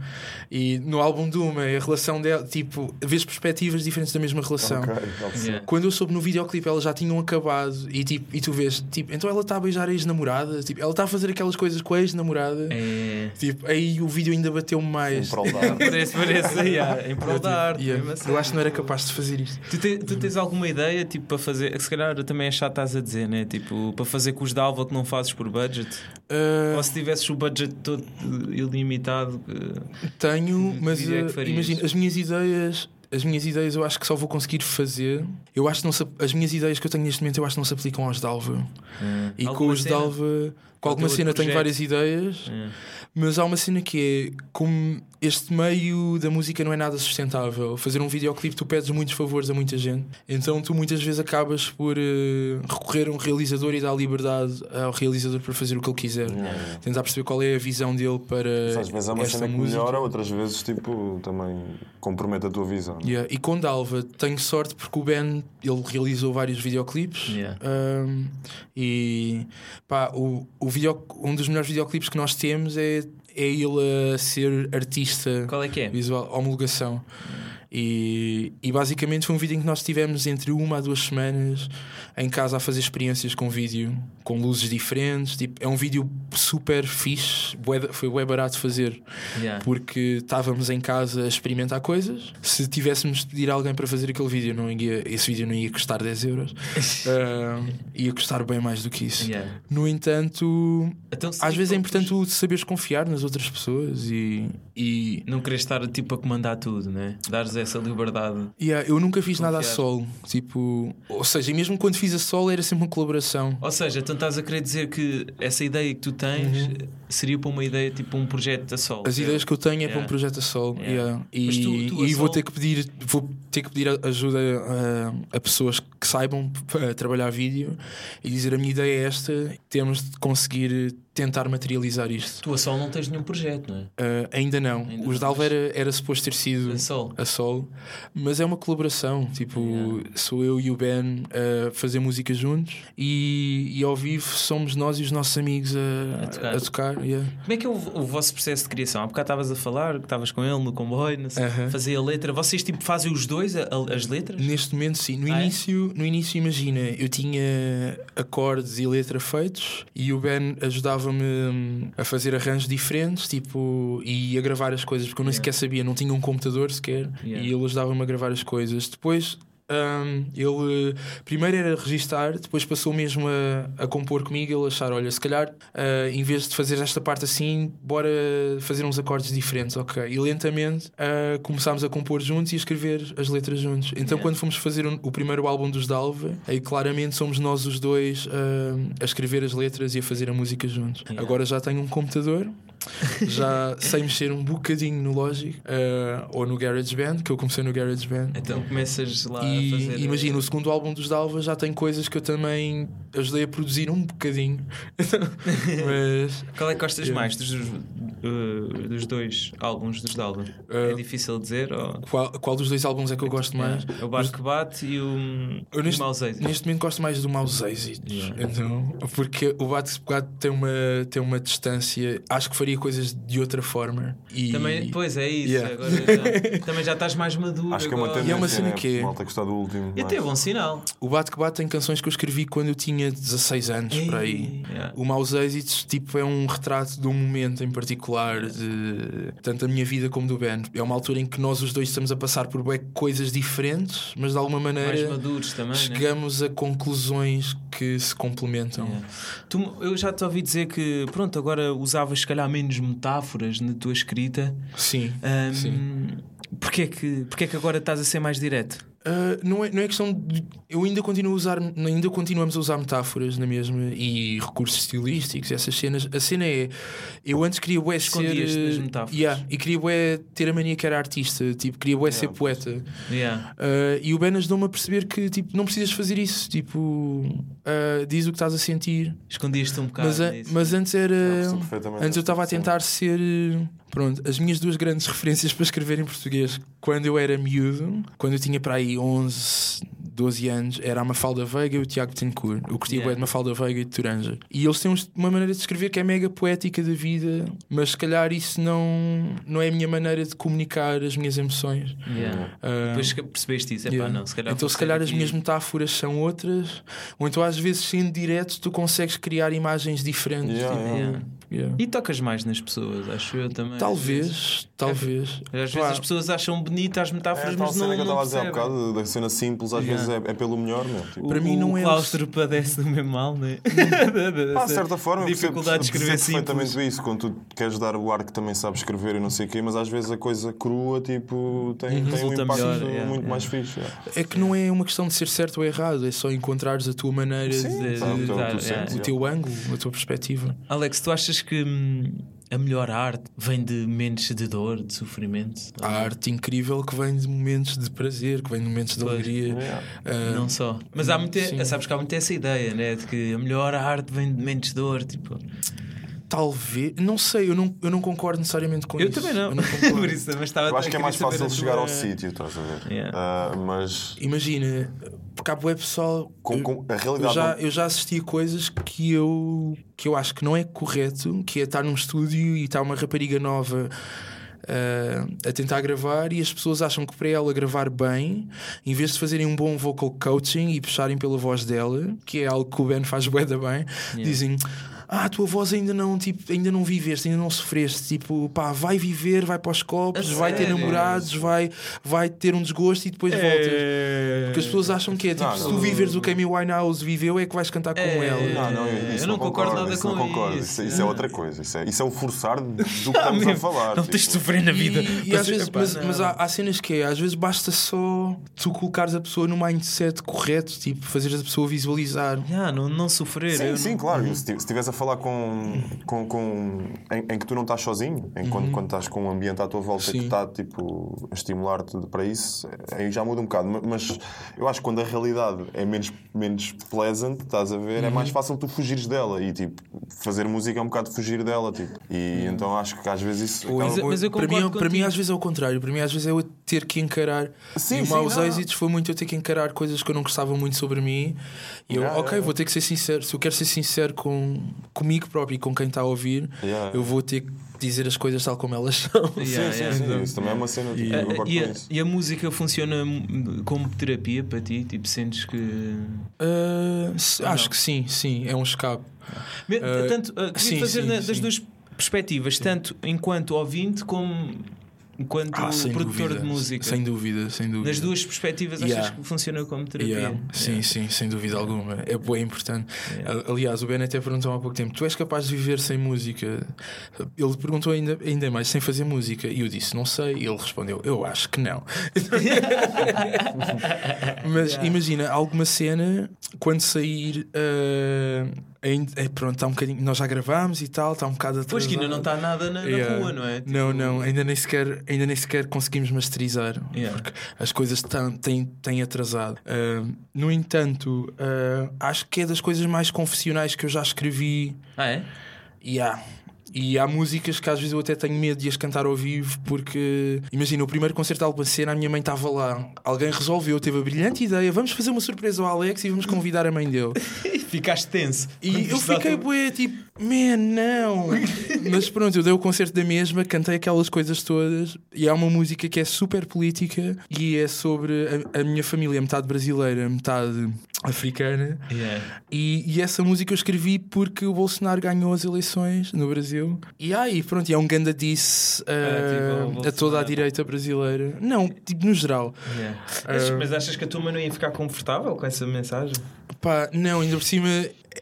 E no álbum de uma, a relação dela, tipo, vês perspectivas diferentes da mesma relação. Ok, já percebi. Yeah. Quando eu soube no videoclipe elas já tinham acabado e, tipo, e tu vês, tipo, então ela está a beijar a ex-namorada, tipo, ela está a fazer aquelas coisas com a ex-namorada. É. Tipo, aí o vídeo ainda bateu-me Em mais. Parece, parece, yeah, em prol da arte. Yeah. assim. Eu acho que não era capaz de fazer isto. Tu, te- tu tens alguma ideia, tipo, para fazer, se calhar também é chato estás a dizer, né? Tipo, para fazer com os Dalva que não fazes por budget? Uh, Ou se tivesses o budget todo ilimitado? que- tenho, mas uh, imagina, as minhas ideias. As minhas ideias eu acho que só vou conseguir fazer. Eu acho que não se, as minhas ideias que eu tenho neste momento eu acho que não se aplicam aos Dalva. E com os cena? Dalva, com alguma cena tenho várias ideias, É. mas há uma cena que é como este meio da música não é nada sustentável. Fazer um videoclipe tu pedes muitos favores a muita gente, então tu muitas vezes acabas por eh, recorrer a um realizador e dar liberdade ao realizador para fazer o que ele quiser. Yeah. Tentar perceber qual é a visão dele para Mas Às vezes é uma esta cena que música. melhora, outras vezes tipo, também compromete a tua visão. Yeah. E com Dalva tenho sorte porque o Ben ele realizou vários videoclipes Yeah. Um, e pá, o, o video, um dos melhores videoclipes que nós temos é, é ele a ser artista Qual é que é? visual, homologação. E, e basicamente foi um vídeo em que nós tivemos entre uma a duas semanas em casa a fazer experiências com vídeo, com luzes diferentes. Tipo, é um vídeo super fixe, foi bem barato fazer Yeah. porque estávamos em casa a experimentar coisas. Se tivéssemos de pedir a alguém para fazer aquele vídeo, não ia, esse vídeo não ia custar 10 euros, Ah, ia custar bem mais do que isso. Yeah. No entanto, Então, às vezes é importante tu saberes confiar nas outras pessoas e. e Não queres estar tipo a comandar tudo, né? Dares essa liberdade. yeah, eu nunca fiz nada a Confiar. solo. Tipo, ou seja, mesmo quando fiz a solo era sempre uma colaboração. Ou seja, então estás a querer dizer que essa ideia que tu tens seria para uma ideia tipo um projeto a solo. Uhum. As ideias que eu tenho é para Yeah. um projeto a solo. Yeah. yeah. E, tu- tu a e vou solo- ter que pedir, vou ter que pedir ajuda a, a pessoas que saibam a trabalhar vídeo e dizer a minha ideia é esta, temos de conseguir tentar materializar isto. Tu a solo não tens nenhum projeto, não é? Ah, ainda não. Ainda Os Dalva era, era suposto ter sido A solo. a solo, mas é uma colaboração. Tipo, sou eu e o Ben a fazer música juntos e, e ao vivo somos nós e os nossos amigos a, A tocar. a tocar, yeah. Como é que é o, o vosso processo de criação? Há bocado estavas a falar que estavas com ele no comboio, não sei, Aham. fazia a letra. Vocês tipo fazem os dois a- a- as letras? Neste momento, sim. No, Ah, é? início, no início, imagina, eu tinha acordes e letra feitos e o Ben ajudava-me hum, a fazer arranjos diferentes tipo, e a gravar as coisas, porque eu nem Yeah. sequer sabia, não tinha um computador sequer Yeah. e ele ajudava-me a gravar as coisas. Depois. Hum, ele primeiro era registar, depois passou mesmo a, a compor comigo. Ele achar: olha, se calhar ah, em vez de fazer esta parte assim, bora fazer uns acordes diferentes, ok? E lentamente ah, começámos a compor juntos e a escrever as letras juntos. Então, Yeah. quando fomos fazer o, o primeiro álbum dos Dalva, aí claramente somos nós os dois ah, a escrever as letras e a fazer a música juntos. Yeah. Agora já tenho um computador. Já sei mexer um bocadinho no Logic ah, ou no GarageBand, que eu comecei no GarageBand. Então começas lá a fazer. E imagina, o segundo álbum dos Dalva já tem coisas que eu também ajudei a produzir um bocadinho. Mas Qual é que gostas Yeah. mais dos, uh, dos dois álbuns dos Dalva? Uh, é difícil dizer? Ou... qual, qual dos dois álbuns é que eu gosto mais? É, o Bate que Bate e o, Eu o neste, Êxitos. neste momento gosto mais do Maus Êxitos. Yeah. Então, porque o Bate Bate tem uma, tem uma distância. Acho que faria coisas de outra forma. E, Também, pois é isso. Yeah. Agora já- também já estás mais maduro. Acho que é uma agora. E é uma cena né? que é- Malta gostar do último. E até é bom sinal. O Bate que Bate tem canções que eu escrevi quando eu tinha 16 anos, por aí. Yeah. O Maus Êxitos tipo, é um retrato de um momento em particular, de tanto da minha vida como do Ben. É uma altura em que nós os dois estamos a passar por coisas diferentes, mas de alguma Mais maneira maduros também. né? chegamos a conclusões que se complementam. Yeah. Tu- eu já te ouvi dizer que, pronto, agora usavas se calhar menos metáforas na tua escrita. Sim. Ahm, Sim. Porquê que, porquê que agora estás a ser mais direto? Uh, não, é, não é questão de. Eu ainda continuo a usar. Ainda continuamos a usar metáforas na mesma e recursos estilísticos, essas cenas. A cena é. Eu antes queria bué ser. Metáforas. yeah, e queria bué ter a mania que era artista. Tipo, queria bué ser poeta. Yeah. Uh, e o Ben ajudou-me a perceber que tipo, não precisas fazer isso. Tipo, uh, diz o que estás a sentir. Escondias-te um bocado. Mas, a- mas antes era. Antes eu estava a tentar ser. Pronto, as minhas duas grandes referências para escrever em português, quando eu era miúdo, quando eu tinha para aí 11, 12 anos, era a Mafalda Veiga e o Tiago Tencourt. Eu curtia Yeah. de Mafalda Veiga e de Turanja. E eles têm uma maneira de escrever que é mega poética da vida, mas se calhar isso não, não é a minha maneira de comunicar as minhas emoções. Yeah. Uh, Depois que percebeste isso, é Yeah. pá, não. Se calhar então, se calhar, as minhas metáforas são outras, ou então, às vezes, sendo direto, tu consegues criar imagens diferentes. Yeah, Tipo, yeah. E tocas mais nas pessoas, acho eu também. Talvez, talvez. Às vezes Pá, as pessoas acham bonitas as metáforas, É mas cena não, que eu não estava a dizer há bocado, da cena simples, às Yeah. Vezes é, é pelo melhor, meu. Tipo, Para O- mim não o é- claustro padece do mesmo mal, né? Pá, de certa forma, eu percebo, dificuldade de escrever percebo perfeitamente isso. Quando tu queres dar o ar que também sabes escrever e não sei o quê, mas às vezes a coisa crua tipo, tem, tem um impacto melhor, muito yeah. mais fixe. yeah. É que não é uma questão de ser certo ou errado, é só encontrares a tua maneira, Sim, de, tá, de- tu- tu dar, sentes, yeah. o teu ângulo, a tua perspectiva. Alex, tu achas que hum, a melhor arte vem de momentos de dor, de sofrimento? Há arte incrível que vem de momentos de prazer, que vem de momentos de Pois. alegria. Yeah. Ah, Não só. Mas há muito, sabes que há muito essa ideia, né? De que a melhor arte vem de momentos de dor. Tipo, Talvez, não sei, eu não, eu não concordo necessariamente com eu isso. também não. Eu não concordo. Isso, mas estava Eu acho que é mais fácil chegar tua- ao sítio, estás a ver? Yeah. Ah, mas Imagina, porque há bué pessoal. com, eu- com a Eu realidade. já, não- eu já assisti a coisas que eu, que eu acho que não é correto, que é estar num estúdio e está uma rapariga nova uh, a tentar gravar e as pessoas acham que para ela gravar bem, em vez de fazerem um bom vocal coaching e puxarem pela voz dela, que é algo que o Ben faz bué da bem, dizem. Ah, a tua voz ainda não, tipo, ainda não viveste, ainda não sofreste. Tipo, pá, vai viver, vai para os copos, A vai ter namorados, vai, vai ter um desgosto e depois voltas. Porque as pessoas acham que é tipo, Não, se não, tu não, viveres o que a Amy Winehouse viveu, é que vais cantar com É. ela. Não, não, isso Eu não concordo nada isso com não concordo. isso. Isso, isso é outra coisa. Isso é, isso é o forçar do que estamos a falar. Não tens de tipo. Sofrer na vida. E, e Mas, às vezes, epá, mas, mas há, há cenas que é, às vezes basta só tu colocares a pessoa no mindset correto, tipo, fazeres a pessoa visualizar. Ah, não, não sofrer. Sim, sim, não- claro. Se esti- se estiveres a falar com. com, com em, em que tu não estás sozinho, em quando, quando estás com um ambiente à tua volta Sim. que está tipo, a estimular-te para isso, aí já muda um bocado. Ma- Mas eu acho que quando a realidade é menos, menos pleasant, estás a ver, é mais fácil tu fugires dela. E tipo, fazer música é um bocado fugir dela. Tipo. E então acho que às vezes isso. Acaba- Mas- mas eu para, mim, para mim, às vezes é o contrário. Para mim, às vezes é eu ter que encarar. Sim, e o sim, maus êxitos foi muito eu ter que encarar coisas que eu não gostava muito sobre mim. E eu, Yeah, ok, yeah. vou ter que ser sincero. Se eu quero ser sincero com, comigo próprio e com quem está a ouvir, Yeah. eu vou ter que dizer as coisas tal como elas são. Sim, Yeah, sim, sim. Isso também é uma cena. Tipo, eu e, com a, e a música funciona como terapia para ti? Tipo, sentes que. Ou acho não? que sim, sim, é um escape. Ah, tanto, ah, queria sim, fazer sim, na- das sim. duas perspectivas, tanto enquanto ouvinte como enquanto Ah, produtor dúvida, de música. Sem dúvida, sem dúvida. Nas duas perspectivas, Yeah. achas que funciona como terapia? Yeah, Sim, Yeah. sim, sem dúvida alguma. É bem importante. Aliás, o Ben até perguntou há pouco tempo: Tu és capaz de viver sem música? Ele perguntou ainda, ainda mais, sem fazer música. E eu disse: Não sei. E ele respondeu: Eu acho que não. Mas imagina, alguma cena, quando sair. ah, ainda, é, pronto, está um bocadinho. Nós já gravámos e tal, está um bocado atrasado. Pois que ainda não está nada na, na Yeah. rua, não é? Não, não, ainda nem sequer, ainda nem sequer conseguimos masterizar Yeah. porque as coisas tão- têm, têm atrasado. Ah, no entanto, ah, acho que é das coisas mais confessionais que eu já escrevi. Ah, é? Há. E há músicas que às vezes eu até tenho medo de as cantar ao vivo porque, imagina, o primeiro concerto de Albacena, a minha mãe estava lá. Alguém resolveu, teve a brilhante ideia: vamos fazer uma surpresa ao Alex e vamos convidar a mãe dele. Ficaste tenso. E eu fiquei bué, tipo, man, não. Mas pronto, eu dei o concerto da mesma, cantei aquelas coisas todas. E há uma música que é super política e é sobre a, a minha família, metade brasileira, metade africana. Yeah. E, e essa música eu escrevi porque o Bolsonaro ganhou as eleições no Brasil. E aí, pronto, e é um ganda disse Ah, tipo, ao a toda a direita brasileira. Não, tipo, no geral. Yeah. Mas, mas achas que a tua mãe não ia ficar confortável com essa mensagem? Pá, não, ainda por cima,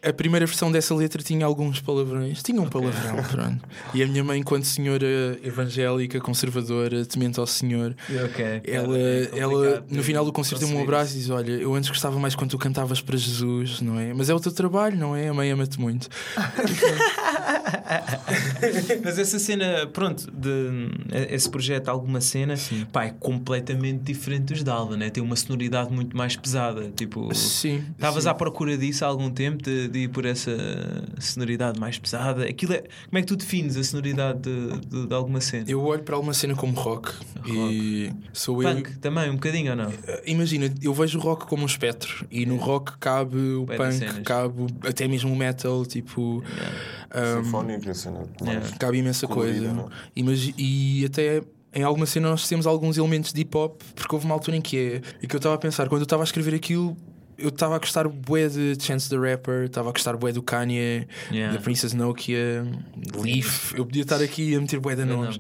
a primeira versão dessa letra tinha alguns palavrões. Tinha um palavrão, pronto. E a minha mãe, enquanto senhora evangélica, conservadora, temente ao Senhor, Ok. ela, É ela no final do concerto deu-me um abraço e diz: Olha, eu antes gostava mais quando tu cantavas para Jesus, não é? Mas é o teu trabalho, não é? A mãe ama-te muito. Mas essa cena, pronto, de, esse projeto, alguma cena, pá, é completamente diferente dos Dalva, né? Tem uma sonoridade muito mais pesada. Tipo, Sim. estavas sim. à procura disso há algum tempo, de, de ir por essa sonoridade mais pesada. Aquilo é, como é que tu defines a sonoridade de, de- de alguma cena? Eu olho para alguma cena como rock, e sou eu. Punk também, um bocadinho ou não? Imagina, eu vejo o rock como um espectro e no rock cabe o punk, cabe até mesmo o metal, tipo. um, Sinfónica, cena mais Yeah. cabe imensa colorida, coisa. não é? Imagi- e até em alguma cena nós temos alguns elementos de hip hop, porque houve uma altura em que é. E que eu estava a pensar, quando eu estava a escrever aquilo. Eu estava a gostar bué de Chance the Rapper, estava a gostar bué do Kanye, Yeah. da Princess Nokia, Leaf. Eu podia estar aqui a meter bué de nomes.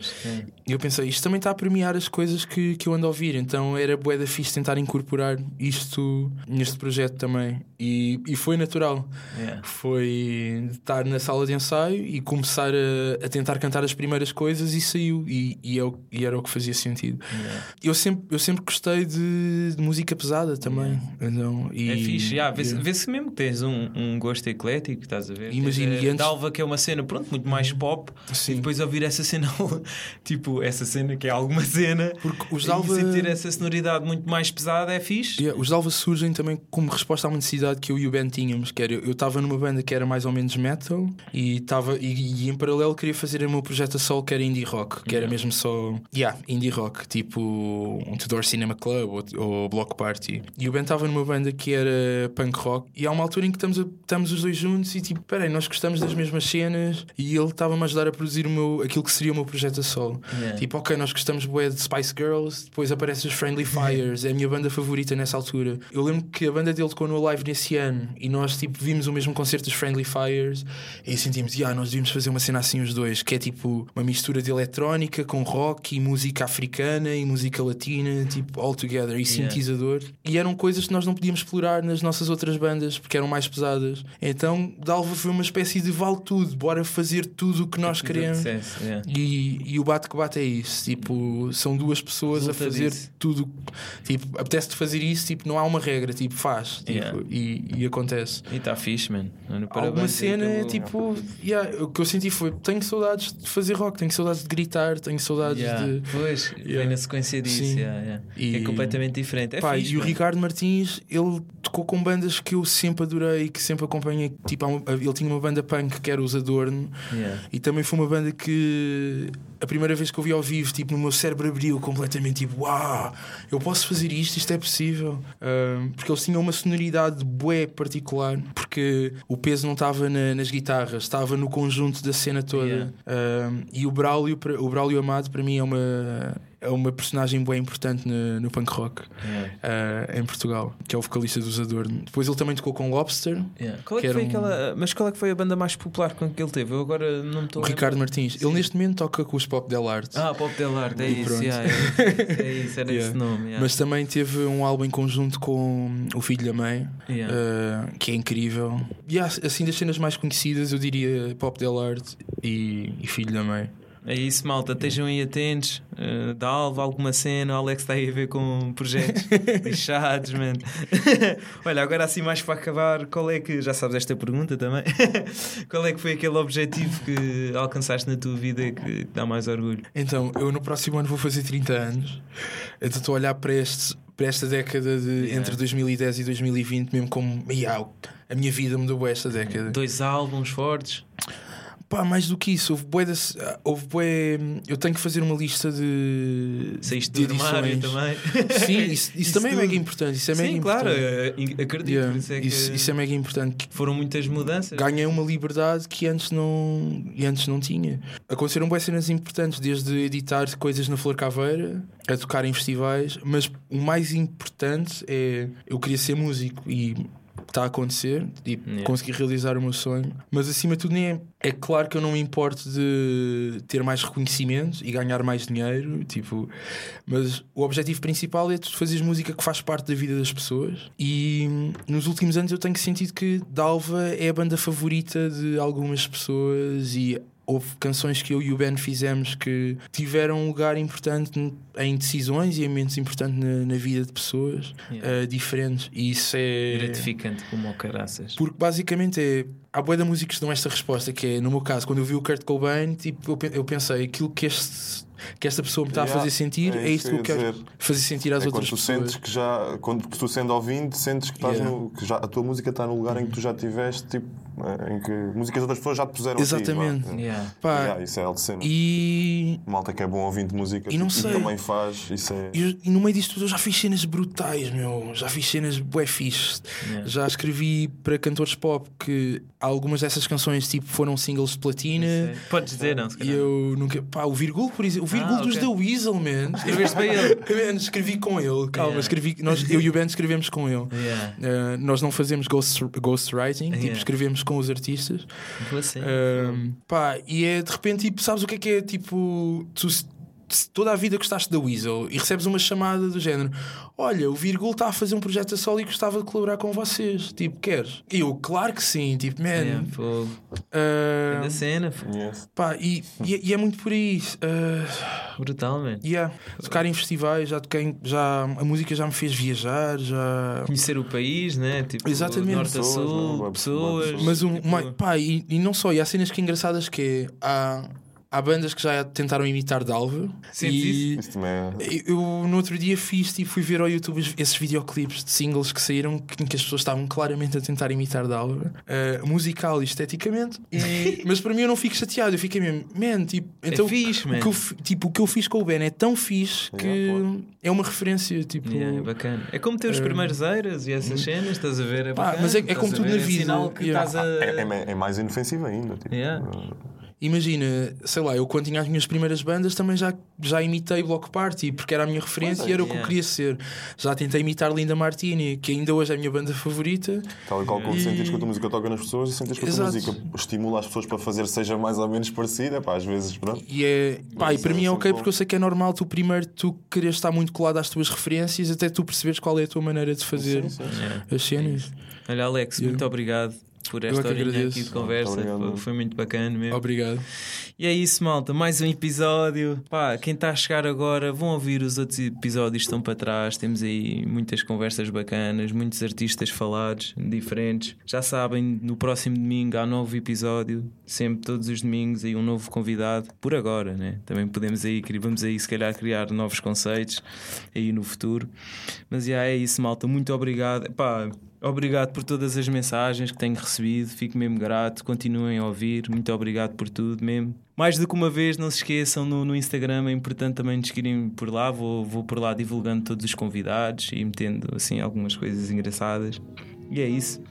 E eu pensei, isto também está a premiar as coisas que, que eu ando a ouvir, então era bué da fixe tentar incorporar isto neste projeto também. E, e foi natural. Yeah. Foi estar na sala de ensaio e começar a, a tentar cantar as primeiras coisas e saiu. E, e, é o- e era o que fazia sentido. Eu, sempre, eu sempre gostei de, de música pesada também. Então, e, É fixe, yeah, vê-se yeah. vê-se mesmo que tens um, um gosto eclético, estás a ver? Imagina, e antes- Dalva, que é uma cena, pronto, muito mais pop, Sim. e depois ouvir essa cena, tipo, essa cena que é alguma cena, Porque os e Dalva- sentir essa sonoridade muito mais pesada é fixe. Yeah, os Dalvas surgem também como resposta a uma necessidade que eu e o Ben tínhamos, que era eu estava numa banda que era mais ou menos metal e estava e, e em paralelo queria fazer o meu projeto a solo que era indie rock, que era mesmo só yeah, indie rock, tipo um Tudor Cinema Club ou, ou Block Party. E o Ben estava numa banda que era punk rock. E há uma altura em que estamos, a- estamos os dois juntos e tipo, peraí, nós gostamos das mesmas cenas e ele estava-me a ajudar a produzir o meu, aquilo que seria o meu projeto a solo. Yeah. Tipo, ok, nós gostamos bué de Spice Girls, depois aparecem os Friendly Fires, é a minha banda favorita nessa altura. Eu lembro que a banda dele tocou no Live nesse ano e nós tipo vimos o mesmo concerto dos Friendly Fires e sentimos, yeah, nós devíamos fazer uma cena assim os dois, que é tipo uma mistura de eletrónica com rock e música africana e música latina, tipo all together e sintetizador. E eram coisas que nós não podíamos explorar nas nossas outras bandas porque eram mais pesadas. Então Dalva foi uma espécie de vale tudo, bora fazer tudo o que nós queremos. Yeah. E, e o bate que bate é isso. Tipo, são duas pessoas Resulta a fazer disso. tudo. Tipo, apetece-te fazer isso, tipo, não há uma regra, tipo, faz. Tipo, Yeah. e, e acontece. E está fixe, mano. Olha, Alguma cena é pelo- tipo. yeah, o que eu senti foi: tenho saudades de fazer rock, tenho saudades de gritar, tenho saudades de. Pois, vem Yeah. na sequência disso. Yeah. E- É completamente diferente. É Pá, fixe, e o. Ricardo Martins, ele tocou com bandas que eu sempre adorei, que sempre acompanhei. Tipo, ele tinha uma banda punk que era os Adorno. Yeah. E também foi uma banda que a primeira vez que eu vi ao vivo, tipo, no meu cérebro abriu completamente, tipo, uau, eu posso fazer isto, isto é possível. Ahm, porque eles tinham uma sonoridade bué particular, porque o peso não estava na- nas guitarras, estava no conjunto da cena toda. Yeah. Ahm, e o Braulio, o Braulio Amado, para mim, é uma. É uma personagem bem importante no, no punk rock Yeah. ah, em Portugal, que é o vocalista dos Adorno. Depois ele também tocou com Lobster, Yeah. Qual é Que que foi um- aquela. Mas qual é que foi a banda mais popular com que ele teve? Eu agora não me estou o Ricardo. Martins. Ele neste momento toca com os Pop Del Arte. Ah, Pop Del Arte, é E isso, yeah, é, é isso, era Yeah. esse nome. yeah. Mas também teve um álbum em conjunto com o Filho da Mãe, uh, que é incrível. E assim, das cenas mais conhecidas, eu diria Pop Del Arte e, e Filho da Mãe. É isso, malta. Estejam aí atentos. Uh, da Alva, alguma cena. O Alex está aí a ver com projetos lixados, mano. Olha, agora assim, mais para acabar, qual é que. Já sabes esta pergunta também. qual é que foi aquele objetivo que alcançaste na tua vida que dá mais orgulho? Então, eu no próximo ano vou fazer 30 anos. Então estou a olhar para, este, para esta década de Yeah. entre 2010 e 2020, mesmo como "Ia, a minha vida mudou esta década. Dois álbuns fortes. Pá, mais do que isso, houve bué, das- houve bué Eu tenho que fazer uma lista de. Saíste de do armário também. Sim, isso, isso também é mega importante. Isso é mega Sim, claro, importante. eh, acredito. Yeah, isso é isso, isso é mega importante. foram muitas mudanças. Ganhei uma liberdade que antes não, e antes não tinha. Aconteceram boas cenas importantes, desde editar coisas na Flor Caveira a tocar em festivais, mas o mais importante é eu queria ser músico e está a acontecer, tipo, Yeah. consegui realizar o meu sonho, mas acima de tudo nem é, é claro que eu não me importo de ter mais reconhecimento e ganhar mais dinheiro, tipo, mas o objetivo principal é tu fazeres música que faz parte da vida das pessoas e hum, nos últimos anos eu tenho sentido que Dalva é a banda favorita de algumas pessoas e houve canções que eu e o Ben fizemos que tiveram um lugar importante em decisões e em momentos importantes na, na vida de pessoas Yeah. uh, diferentes e isso é Gratificante como o caraças. porque basicamente é. Há boa de músicos que dão esta resposta, que é, no meu caso, quando eu vi o Kurt Cobain, tipo, eu, pe- eu pensei, aquilo que, este, que esta pessoa me está a Yeah, fazer sentir é é isso isto que eu quero dizer. fazer sentir às É quando outras tu pessoas. sentes que já, quando tu sendo ouvindo, sentes que, estás Yeah. no, que já, a tua música está no lugar em que tu já tiveste, tipo, em que músicas de outras pessoas já te puseram ti, Exatamente. Yeah. Pá, Yeah, isso é cena. e, Malta que é bom ouvindo música E não tipo, sei. também faz, isso é. e, e no meio disto tudo eu já fiz cenas brutais, meu. Já fiz cenas bué fixe. Yeah. Já escrevi para cantores pop que algumas dessas canções tipo, foram singles de platina. Podes dizer, não? Se E calhar. eu nunca. Pá, o Virgul, por exemplo. O Virgul Ah, dos ok. The Weasel, man. Escreveste para ele. Man, escrevi com ele. Calma, Yeah. escrevi. Nós, eu e o Ben escrevemos com ele. Yeah. Uh, nós não fazemos ghost, ghostwriting, tipo, Yeah. Escrevemos com os artistas. Um, pá, e é de repente, tipo, sabes o que é que é? Tipo, tu se- toda a vida gostaste da Weasel e recebes uma chamada do género: Olha, o Virgul está a fazer um projeto a solo e gostava de colaborar com vocês. Tipo, queres? E eu, claro que sim. Tipo, man. Yeah, fogo. uh, Da cena, fogo. Yes. pá, e, e, e é muito por aí. Uh, brutal, man. yeah. Tocar em festivais, já toquei, já, a música já me fez viajar, já. Conhecer o país, né? Tipo, Exatamente. Norte a Pessoas, Sul, né? Boa- pessoas. Mas um, tipo, pá, e, e não só, e há cenas que engraçadas que é, há, há bandas que já tentaram imitar Dalva. E Isso também é. eu no outro dia fiz e fui ver ao YouTube esses videoclipes de singles que saíram em que as pessoas estavam claramente a tentar imitar Dalva, uh, musical e esteticamente. E- mas para mim eu não fico chateado, eu fiquei mesmo, man, tipo, então fixe, o, man. que eu, tipo, o que eu fiz com o Ben é tão fixe que Yeah, é uma referência. Tipo, Yeah, é bacana. É como ter os primeiros eiras e essas cenas, estás a ver? É bacana, mas é- é como tudo na É vida. sinal que Yeah. estás a. É, é- é mais inofensivo ainda. Tipo, Yeah. Imagina, sei lá, eu quando tinha as minhas primeiras bandas também já, já imitei Block Party porque era a minha referência e era o que eu Yeah. queria ser. Já tentei imitar Linda Martini, que ainda hoje é a minha banda favorita. Tal e qual como E- sentes que a tua música toca nas pessoas e sentes que a tua música estimula as pessoas para fazer seja mais ou menos parecida. Pá, às vezes, pronto. E, é, pá, e para é mim é sempre ok bom. porque eu sei que é normal tu primeiro tu quereres estar muito colado às tuas referências até tu perceberes qual é a tua maneira de fazer Sim, sim. as cenas. Olha, Alex, Yeah. muito obrigado por é esta horinha aqui de conversa. Muito obrigado. Foi, muito bacana mesmo. Obrigado. E é isso, malta. Mais um episódio. Pá, quem está a chegar agora, vão ouvir os outros episódios que estão para trás. Temos aí muitas conversas bacanas, muitos artistas falados, diferentes. Já sabem, no próximo domingo há novo episódio. Sempre, todos os domingos, aí um novo convidado. Por agora, né? Também podemos aí, vamos aí, se calhar, criar novos conceitos aí no futuro. Mas já é isso, malta. Muito obrigado. Pá, Obrigado por todas as mensagens que tenho recebido, fico mesmo grato. Continuem a ouvir, muito obrigado por tudo mesmo. Mais do que uma vez, não se esqueçam no, no Instagram, é importante também nos seguirem por lá. Vou, vou por lá divulgando todos os convidados e metendo assim algumas coisas engraçadas. E é isso.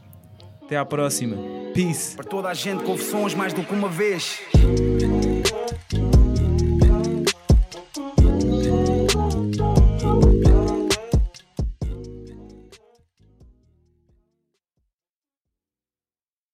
Até à próxima. Peace. Para toda a gente, confissões mais do que uma vez.